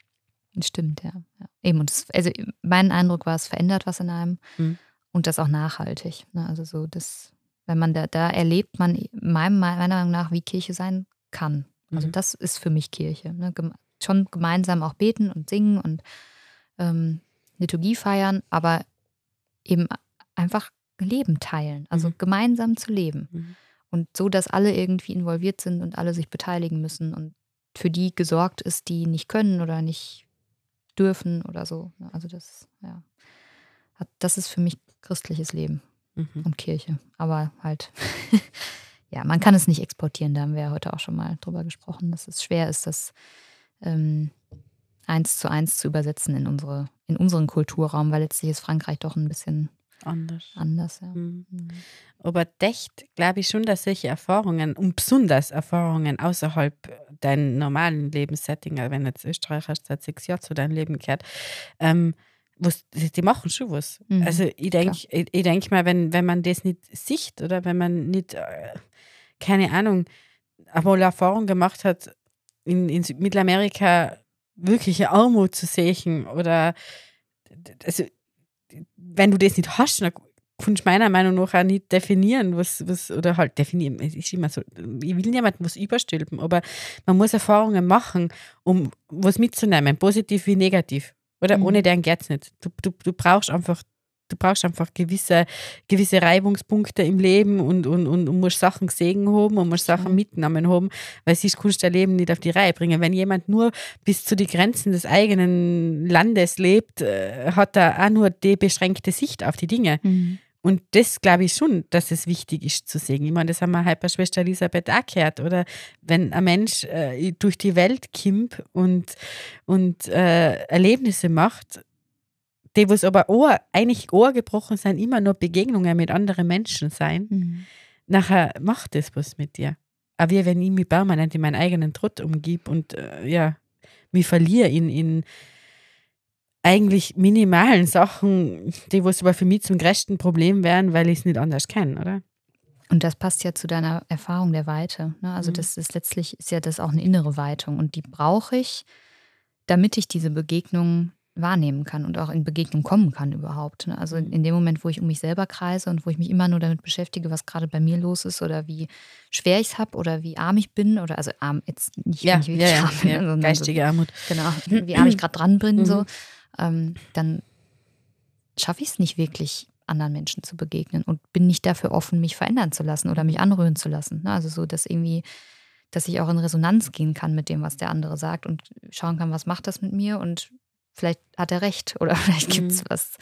Stimmt, ja. ja. Eben, und das, also mein Eindruck war, es verändert was in einem mhm. und das auch nachhaltig. Ne? Also so das, wenn man da, da erlebt man meinem, meiner Meinung nach, wie Kirche sein kann. Also mhm. das ist für mich Kirche. Ne? Schon gemeinsam auch beten und singen und ähm, Liturgie feiern, aber eben einfach Leben teilen, also mhm. gemeinsam zu leben. Mhm. Und so, dass alle irgendwie involviert sind und alle sich beteiligen müssen und für die gesorgt ist, die nicht können oder nicht dürfen oder so. Ne? Also das, ja, das ist für mich christliches Leben mhm. und Kirche. Aber halt (laughs) ja, man kann es nicht exportieren, da haben wir ja heute auch schon mal drüber gesprochen, dass es schwer ist, das ähm, eins zu eins zu übersetzen in, unsere, in unseren Kulturraum, weil letztlich ist Frankreich doch ein bisschen anders. anders ja. Mhm. mhm. Aber echt glaube ich schon, dass solche Erfahrungen und besonders Erfahrungen außerhalb deinem normalen Lebenssetting, also wenn jetzt Österreich hast, seit sechs Jahren zu deinem Leben gehört, ähm, was, die machen schon was. Mhm, also ich denke ich, ich denk mal, wenn, wenn man das nicht sieht oder wenn man nicht äh, keine Ahnung, einmal Erfahrung gemacht hat, in, in Mittelamerika wirkliche Armut zu sehen oder also, wenn du das nicht hast, dann kannst du meiner Meinung nach auch nicht definieren, was, was oder halt definieren, es ist immer so, ich will niemandem was überstülpen, aber man muss Erfahrungen machen, um was mitzunehmen, positiv wie negativ. Oder mhm. ohne den geht es nicht. Du, du, du brauchst einfach du brauchst einfach gewisse, gewisse Reibungspunkte im Leben und, und, und, und musst Sachen gesehen haben und musst Sachen mitgenommen haben, weil sonst kannst du dein Leben nicht auf die Reihe bringen. Wenn jemand nur bis zu den Grenzen des eigenen Landes lebt, äh, hat er auch nur die beschränkte Sicht auf die Dinge. Mhm. Und das glaube ich schon, dass es wichtig ist zu sehen. Ich meine, das haben wir halt bei Schwester Elisabeth auch gehört. Oder wenn ein Mensch äh, durch die Welt kimmt und, und äh, Erlebnisse macht, die, was aber auch, eigentlich gebrochen sind, immer nur Begegnungen mit anderen Menschen sein, mhm. nachher macht das was mit dir. Aber wie wenn ich mich permanent in meinen eigenen Trott umgib und äh, ja, mich verliere in, in eigentlich minimalen Sachen, die was aber für mich zum größten Problem wären, weil ich es nicht anders kenne, oder? Und das passt ja zu deiner Erfahrung der Weite. Ne? Also mhm. das ist letztlich ist ja das auch eine innere Weitung und die brauche ich, damit ich diese Begegnung wahrnehmen kann und auch in Begegnung kommen kann überhaupt. Ne? Also in dem Moment, wo ich um mich selber kreise und wo ich mich immer nur damit beschäftige, was gerade bei mir los ist oder wie schwer ich es habe oder wie arm ich bin oder also arm jetzt nicht, ja, nicht wirklich ja, arm, ja, (laughs) sondern geistige so, Armut. Genau, (clears throat) wie arm ich gerade dran bin, mhm. so, ähm, dann schaffe ich es nicht wirklich anderen Menschen zu begegnen und bin nicht dafür offen, mich verändern zu lassen oder mich anrühren zu lassen. Ne? Also so, dass irgendwie dass ich auch in Resonanz gehen kann mit dem, was der andere sagt und schauen kann, was macht das mit mir und vielleicht hat er recht oder (laughs) vielleicht gibt es mhm. was,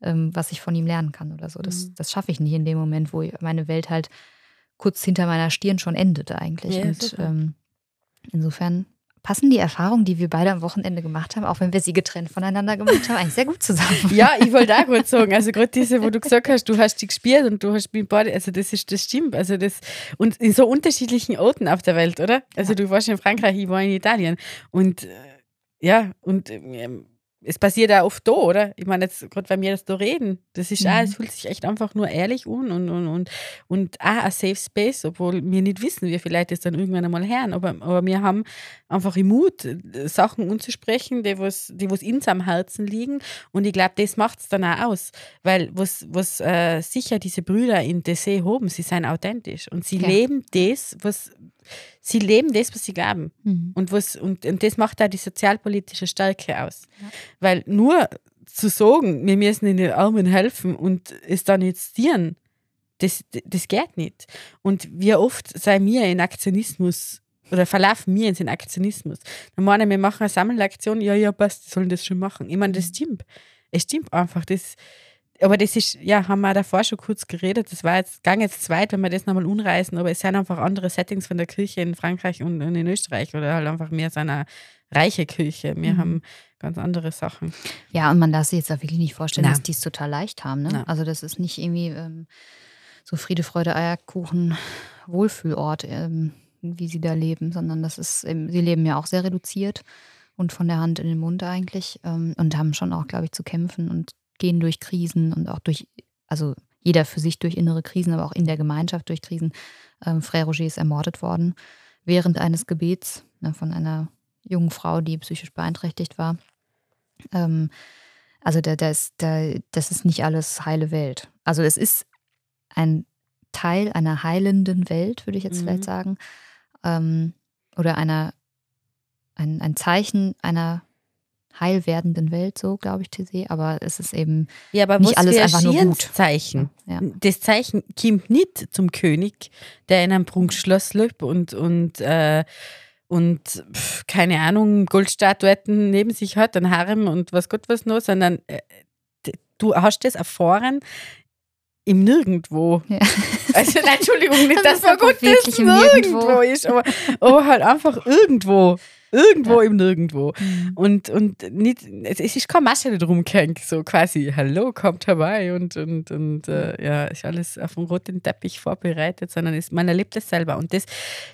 ähm, was ich von ihm lernen kann oder so. Das, mhm. das schaffe ich nicht in dem Moment, wo meine Welt halt kurz hinter meiner Stirn schon endet eigentlich. Ja, Und ähm, insofern passen die Erfahrungen, die wir beide am Wochenende gemacht haben, auch wenn wir sie getrennt voneinander gemacht haben, eigentlich sehr gut zusammen. (laughs) ja, ich wollte auch gut sagen, also gerade diese, wo du gesagt hast, du hast die gespielt und du hast mit beide, also das ist, das stimmt, also das, und in so unterschiedlichen Orten auf der Welt, oder? Also ja. du warst in Frankreich, ich war in Italien und äh, ja, und ähm, es passiert ja oft da, oder? Ich meine, jetzt gerade wenn wir das da reden, das ist mhm. auch, es fühlt sich echt einfach nur ehrlich an und, und, und, und auch ein Safe Space, obwohl wir nicht wissen, wie vielleicht das dann irgendwann einmal hören, aber, aber wir haben einfach im Mut, Sachen anzusprechen, die was, die was uns am Herzen liegen und ich glaube, das macht es dann auch aus, weil was, was äh, sicher diese Brüder in DC haben, sie sind authentisch und sie ja. leben das, was sie leben das, was sie glauben. Mhm. Und, was, und, und das macht da die sozialpolitische Stärke aus. Ja. Weil nur zu sagen, wir müssen in den Armen helfen und es dann jetzt dienen, das, das geht nicht. Und wie oft sei mir in Aktionismus oder verlaufen wir in den Aktionismus. Dann meinen wir machen eine Sammelaktion, ja, ja, passt, die sollen das schon machen. Ich meine, das mhm. stimmt. Es stimmt einfach. Das, aber das ist, ja, haben wir davor schon kurz geredet. Das war jetzt, gang jetzt zweit, wenn wir das nochmal unreißen, aber es sind einfach andere Settings von der Kirche in Frankreich und, in Österreich oder halt einfach mehr so eine reiche Kirche. Wir mhm. haben ganz andere Sachen. Ja, und man darf sich jetzt auch wirklich nicht vorstellen, Na. dass die es total leicht haben. Ne? Also, das ist nicht irgendwie ähm, so Friede, Freude, Eierkuchen, Wohlfühlort, ähm, wie sie da leben, sondern das ist, ähm, sie leben ja auch sehr reduziert und von der Hand in den Mund eigentlich ähm, und haben schon auch, glaube ich, zu kämpfen und gehen durch Krisen und auch durch, also jeder für sich durch innere Krisen, aber auch in der Gemeinschaft durch Krisen. Ähm, Frère Roger ist ermordet worden während eines Gebets ne, von einer jungen Frau, die psychisch beeinträchtigt war. Ähm, also da, da ist, da, das ist nicht alles heile Welt. Also es ist ein Teil einer heilenden Welt, würde ich jetzt mhm. vielleicht sagen. Ähm, oder einer, ein, ein Zeichen einer heil werdenden Welt, so glaube ich, TC, aber es ist eben ja, aber nicht alles einfach nur gut. Zeichen. Ja. Das Zeichen kommt nicht zum König, der in einem Prunkschloss lebt und, und, äh, und pf, keine Ahnung, Goldstatuetten neben sich hat, ein Harem und was Gott was noch, sondern äh, du hast das erfahren im Nirgendwo. Ja. (laughs) Also, nein, Entschuldigung, nicht, (laughs) dass man gut das nirgendwo, nirgendwo ist, aber, aber halt einfach irgendwo. Irgendwo ja. im Nirgendwo. Mhm. Und, und nicht, es ist keine Masche drum gehängt, so quasi, hallo, kommt herbei und, und, und äh, ja, ist alles auf dem roten Teppich vorbereitet, sondern ist, man erlebt es selber. Und das,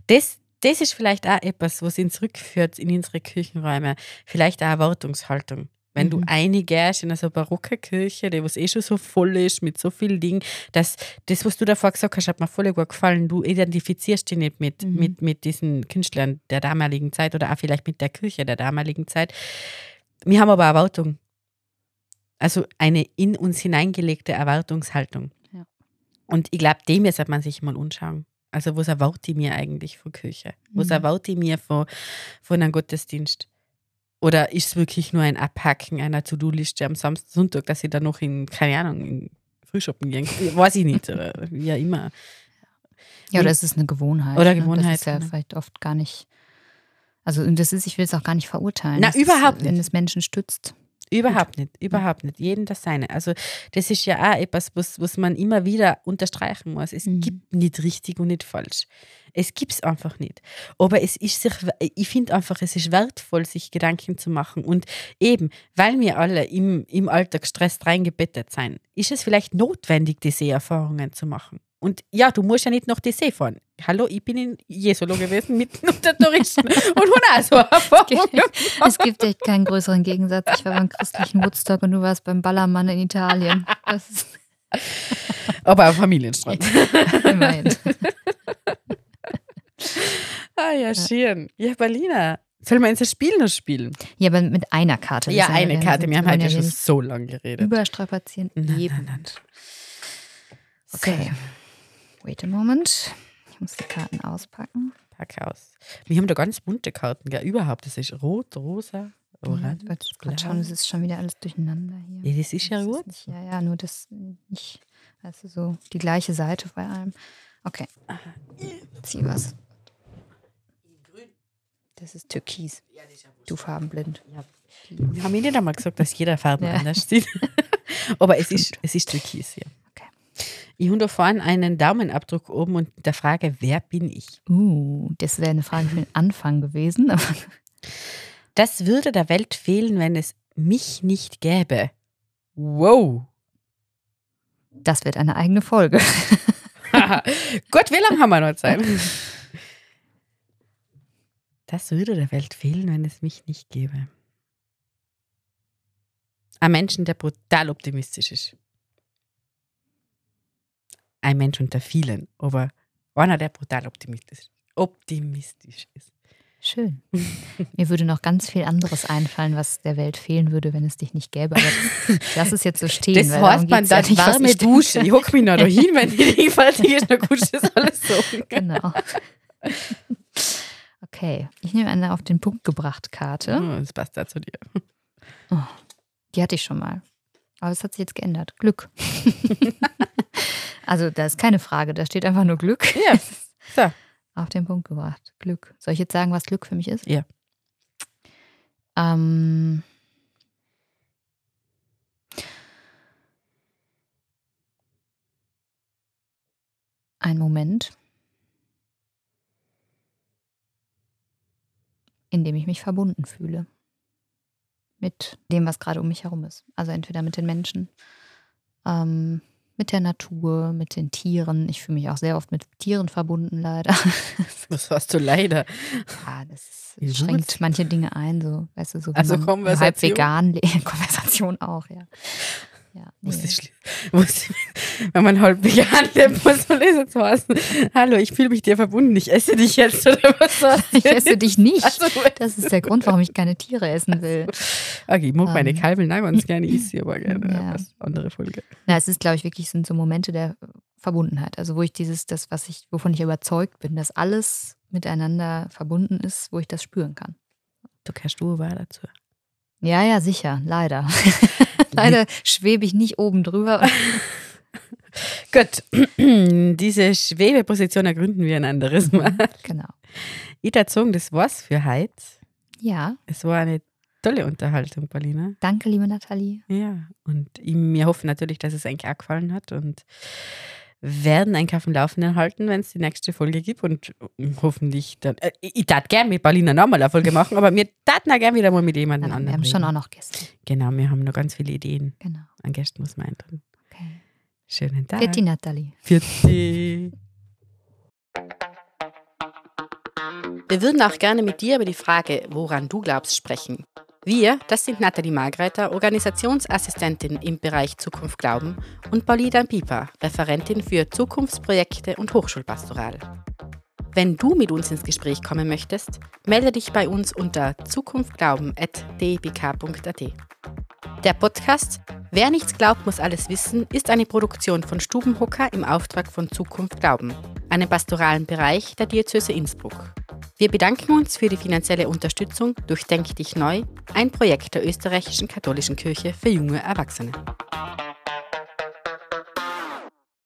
das, das ist vielleicht auch etwas, was ihn zurückführt in unsere Kirchenräume. Vielleicht auch Erwartungshaltung. Wenn mhm. du eingehst in eine so barocke Kirche, die was eh schon so voll ist, mit so vielen Dingen, dass das, was du davor gesagt hast, hat mir voll gut gefallen. Du identifizierst dich nicht mit, mhm. mit, mit diesen Künstlern der damaligen Zeit oder auch vielleicht mit der Kirche der damaligen Zeit. Wir haben aber Erwartung. Also eine in uns hineingelegte Erwartungshaltung. Ja. Und ich glaube, dem sollte man sich mal anschauen. Also, was erwartet mir eigentlich von Kirche? Was mhm. erwartet mir von, von einem Gottesdienst? Oder ist es wirklich nur ein Abhacken einer To-Do-Liste am Samstag, Sonntag, dass ich dann noch in, keine Ahnung, in Frühschoppen gehen? (laughs) Weiß ich nicht, oder wie auch immer. Ja, oder es ist eine Gewohnheit. Oder ne? Gewohnheit, Das ist ja genau. vielleicht oft gar nicht. Also, und das ist, ich will es auch gar nicht verurteilen. Na, Das ist, überhaupt Wenn nicht. es Menschen stützt. Überhaupt nicht, überhaupt nicht. Jeden das seine. Also das ist ja auch etwas, was, was man immer wieder unterstreichen muss. Es Mhm. gibt nicht richtig und nicht falsch. Es gibt es einfach nicht. Aber es ist sich, ich finde einfach, es ist wertvoll, sich Gedanken zu machen. Und eben, weil wir alle im, im Alltag gestresst reingebettet sein, ist es vielleicht notwendig, die Seherfahrungen zu machen. Und ja, du musst ja nicht nach die See fahren. Hallo, ich bin in Jesolo gewesen, mitten unter Touristen (laughs) und so Erfahrungen. Es gibt echt keinen größeren Gegensatz. Ich war beim christlichen Woodstock und du warst beim Ballermann in Italien. (laughs) Aber Familienstrand. (laughs) immerhin. Ah ja, schön. Ja, Berliner. Sollen wir unser Spiel noch spielen? Ja, aber mit einer Karte. Ja, ist eine Karte. Wir haben heute ja schon so lange geredet. Überstrapazieren. Nein, nein, nein. Okay. Wait a moment. Ich muss die Karten auspacken. Pack aus. Wir haben da ganz bunte Karten, gell? Überhaupt. Das ist rot, rosa, Ja, orange. wollte gerade schauen, es ist schon wieder alles durcheinander hier. Ja, das ist ja Das gut. nicht- Ja, ja, nur das nicht, du, so die gleiche Seite bei allem. Okay. Zieh was. Das ist Türkis. Du farbenblind. Wir haben Ihnen einmal gesagt, dass jeder Farben Ja. anders sieht. (laughs) Aber es ist, es ist türkis, ja. Okay. Ich habe da vorne einen Daumenabdruck oben und der Frage, wer bin ich? Uh, das wäre eine Frage für den Anfang gewesen. Das würde der Welt fehlen, wenn es mich nicht gäbe. Wow. das wird eine eigene Folge. (laughs) Gott, wie lange haben wir noch Zeit? Das würde der Welt fehlen, wenn es mich nicht gäbe. Ein Menschen, der brutal optimistisch ist. Ein Mensch unter vielen, aber einer, der brutal optimistisch, optimistisch ist. Schön. Mir würde noch ganz viel anderes einfallen, was der Welt fehlen würde, wenn es dich nicht gäbe. Aber das, lass es jetzt so stehen. Das heißt, man ja dann nicht, was warme ich denke. Dusche. Ich hocke mich noch da hin, wenn die Ding fertig ist, dann gut ist alles so. Genau. Okay, ich nehme eine auf den Punkt gebracht Karte. Oh, Das passt da zu dir. Die hatte ich schon mal. Aber es hat sich jetzt geändert. Glück. (laughs) also, da ist keine Frage, da steht einfach nur Glück. Ja, (laughs) so. Auf den Punkt gebracht. Glück. Soll ich jetzt sagen, was Glück für mich ist? Ja. Ähm, ein Moment, in dem ich mich verbunden fühle. Mit dem, was gerade um mich herum ist. Also entweder mit den Menschen, ähm, mit der Natur, mit den Tieren. Ich fühle mich auch sehr oft mit Tieren verbunden, leider. (laughs) Das hast du leider. Ja, das Wie schränkt gut. manche Dinge ein, so, weißt du, so Also man halb vegan. (laughs) Konversation auch, ja. Ja Muss nee. schli- muss, wenn man halb vegan lebt, muss man lesen zu heißen. Hallo, ich fühle mich dir verbunden. Ich esse dich jetzt oder was (laughs) Ich esse dich nicht. Also, Das ist der Grund, warum ich keine Tiere essen will. okay, ich mag meine Ähm, Kalbeln auch ganz gerne, ich sie aber gerne. Ja. Andere Folge. Na, es ist, glaube ich, wirklich sind so Momente der Verbundenheit. Also wo ich dieses, das, was ich, wovon ich überzeugt bin, dass alles miteinander verbunden ist, wo ich das spüren kann. Du kannst du war dazu. Ja, ja, sicher, leider. (laughs) leider schwebe ich nicht oben drüber. (laughs) Gut, (clears throat) diese Schwebeposition ergründen wir ein anderes Mal. genau. Würde sagen, das war's für heute. Ja, Es war eine tolle Unterhaltung, Paulina. danke, liebe Nathalie. Ja, und ich- wir hoffen natürlich, dass es euch auch gefallen hat und werden einen auf dem Laufenden halten, wenn es die nächste Folge gibt und hoffentlich dann. Äh, ich tat gerne mit Paulina nochmal eine Folge machen, aber wir taten auch gerne wieder mal mit jemandem Genau, wir anderem. haben schon reden. auch noch Gäste. Genau, wir haben noch ganz viele Ideen. Genau. An Gästen muss man eintun. Okay. Schönen Tag. Fetti Nathalie. Vierte. Wir würden auch gerne mit dir über die Frage, woran du glaubst, sprechen. Wir, das sind Nathalie Margreiter, Organisationsassistentin im Bereich Zukunft Glauben und Paulina Pieper, Referentin für Zukunftsprojekte und Hochschulpastoral. Wenn du mit uns ins Gespräch kommen möchtest, melde dich bei uns unter zukunftglauben.debk.at. Der Podcast Wer nichts glaubt, muss alles wissen ist eine Produktion von Stubenhocker im Auftrag von Zukunft Glauben, einem pastoralen Bereich der Diözese Innsbruck. Wir bedanken uns für die finanzielle Unterstützung durch Denk dich neu, ein Projekt der österreichischen katholischen Kirche für junge Erwachsene.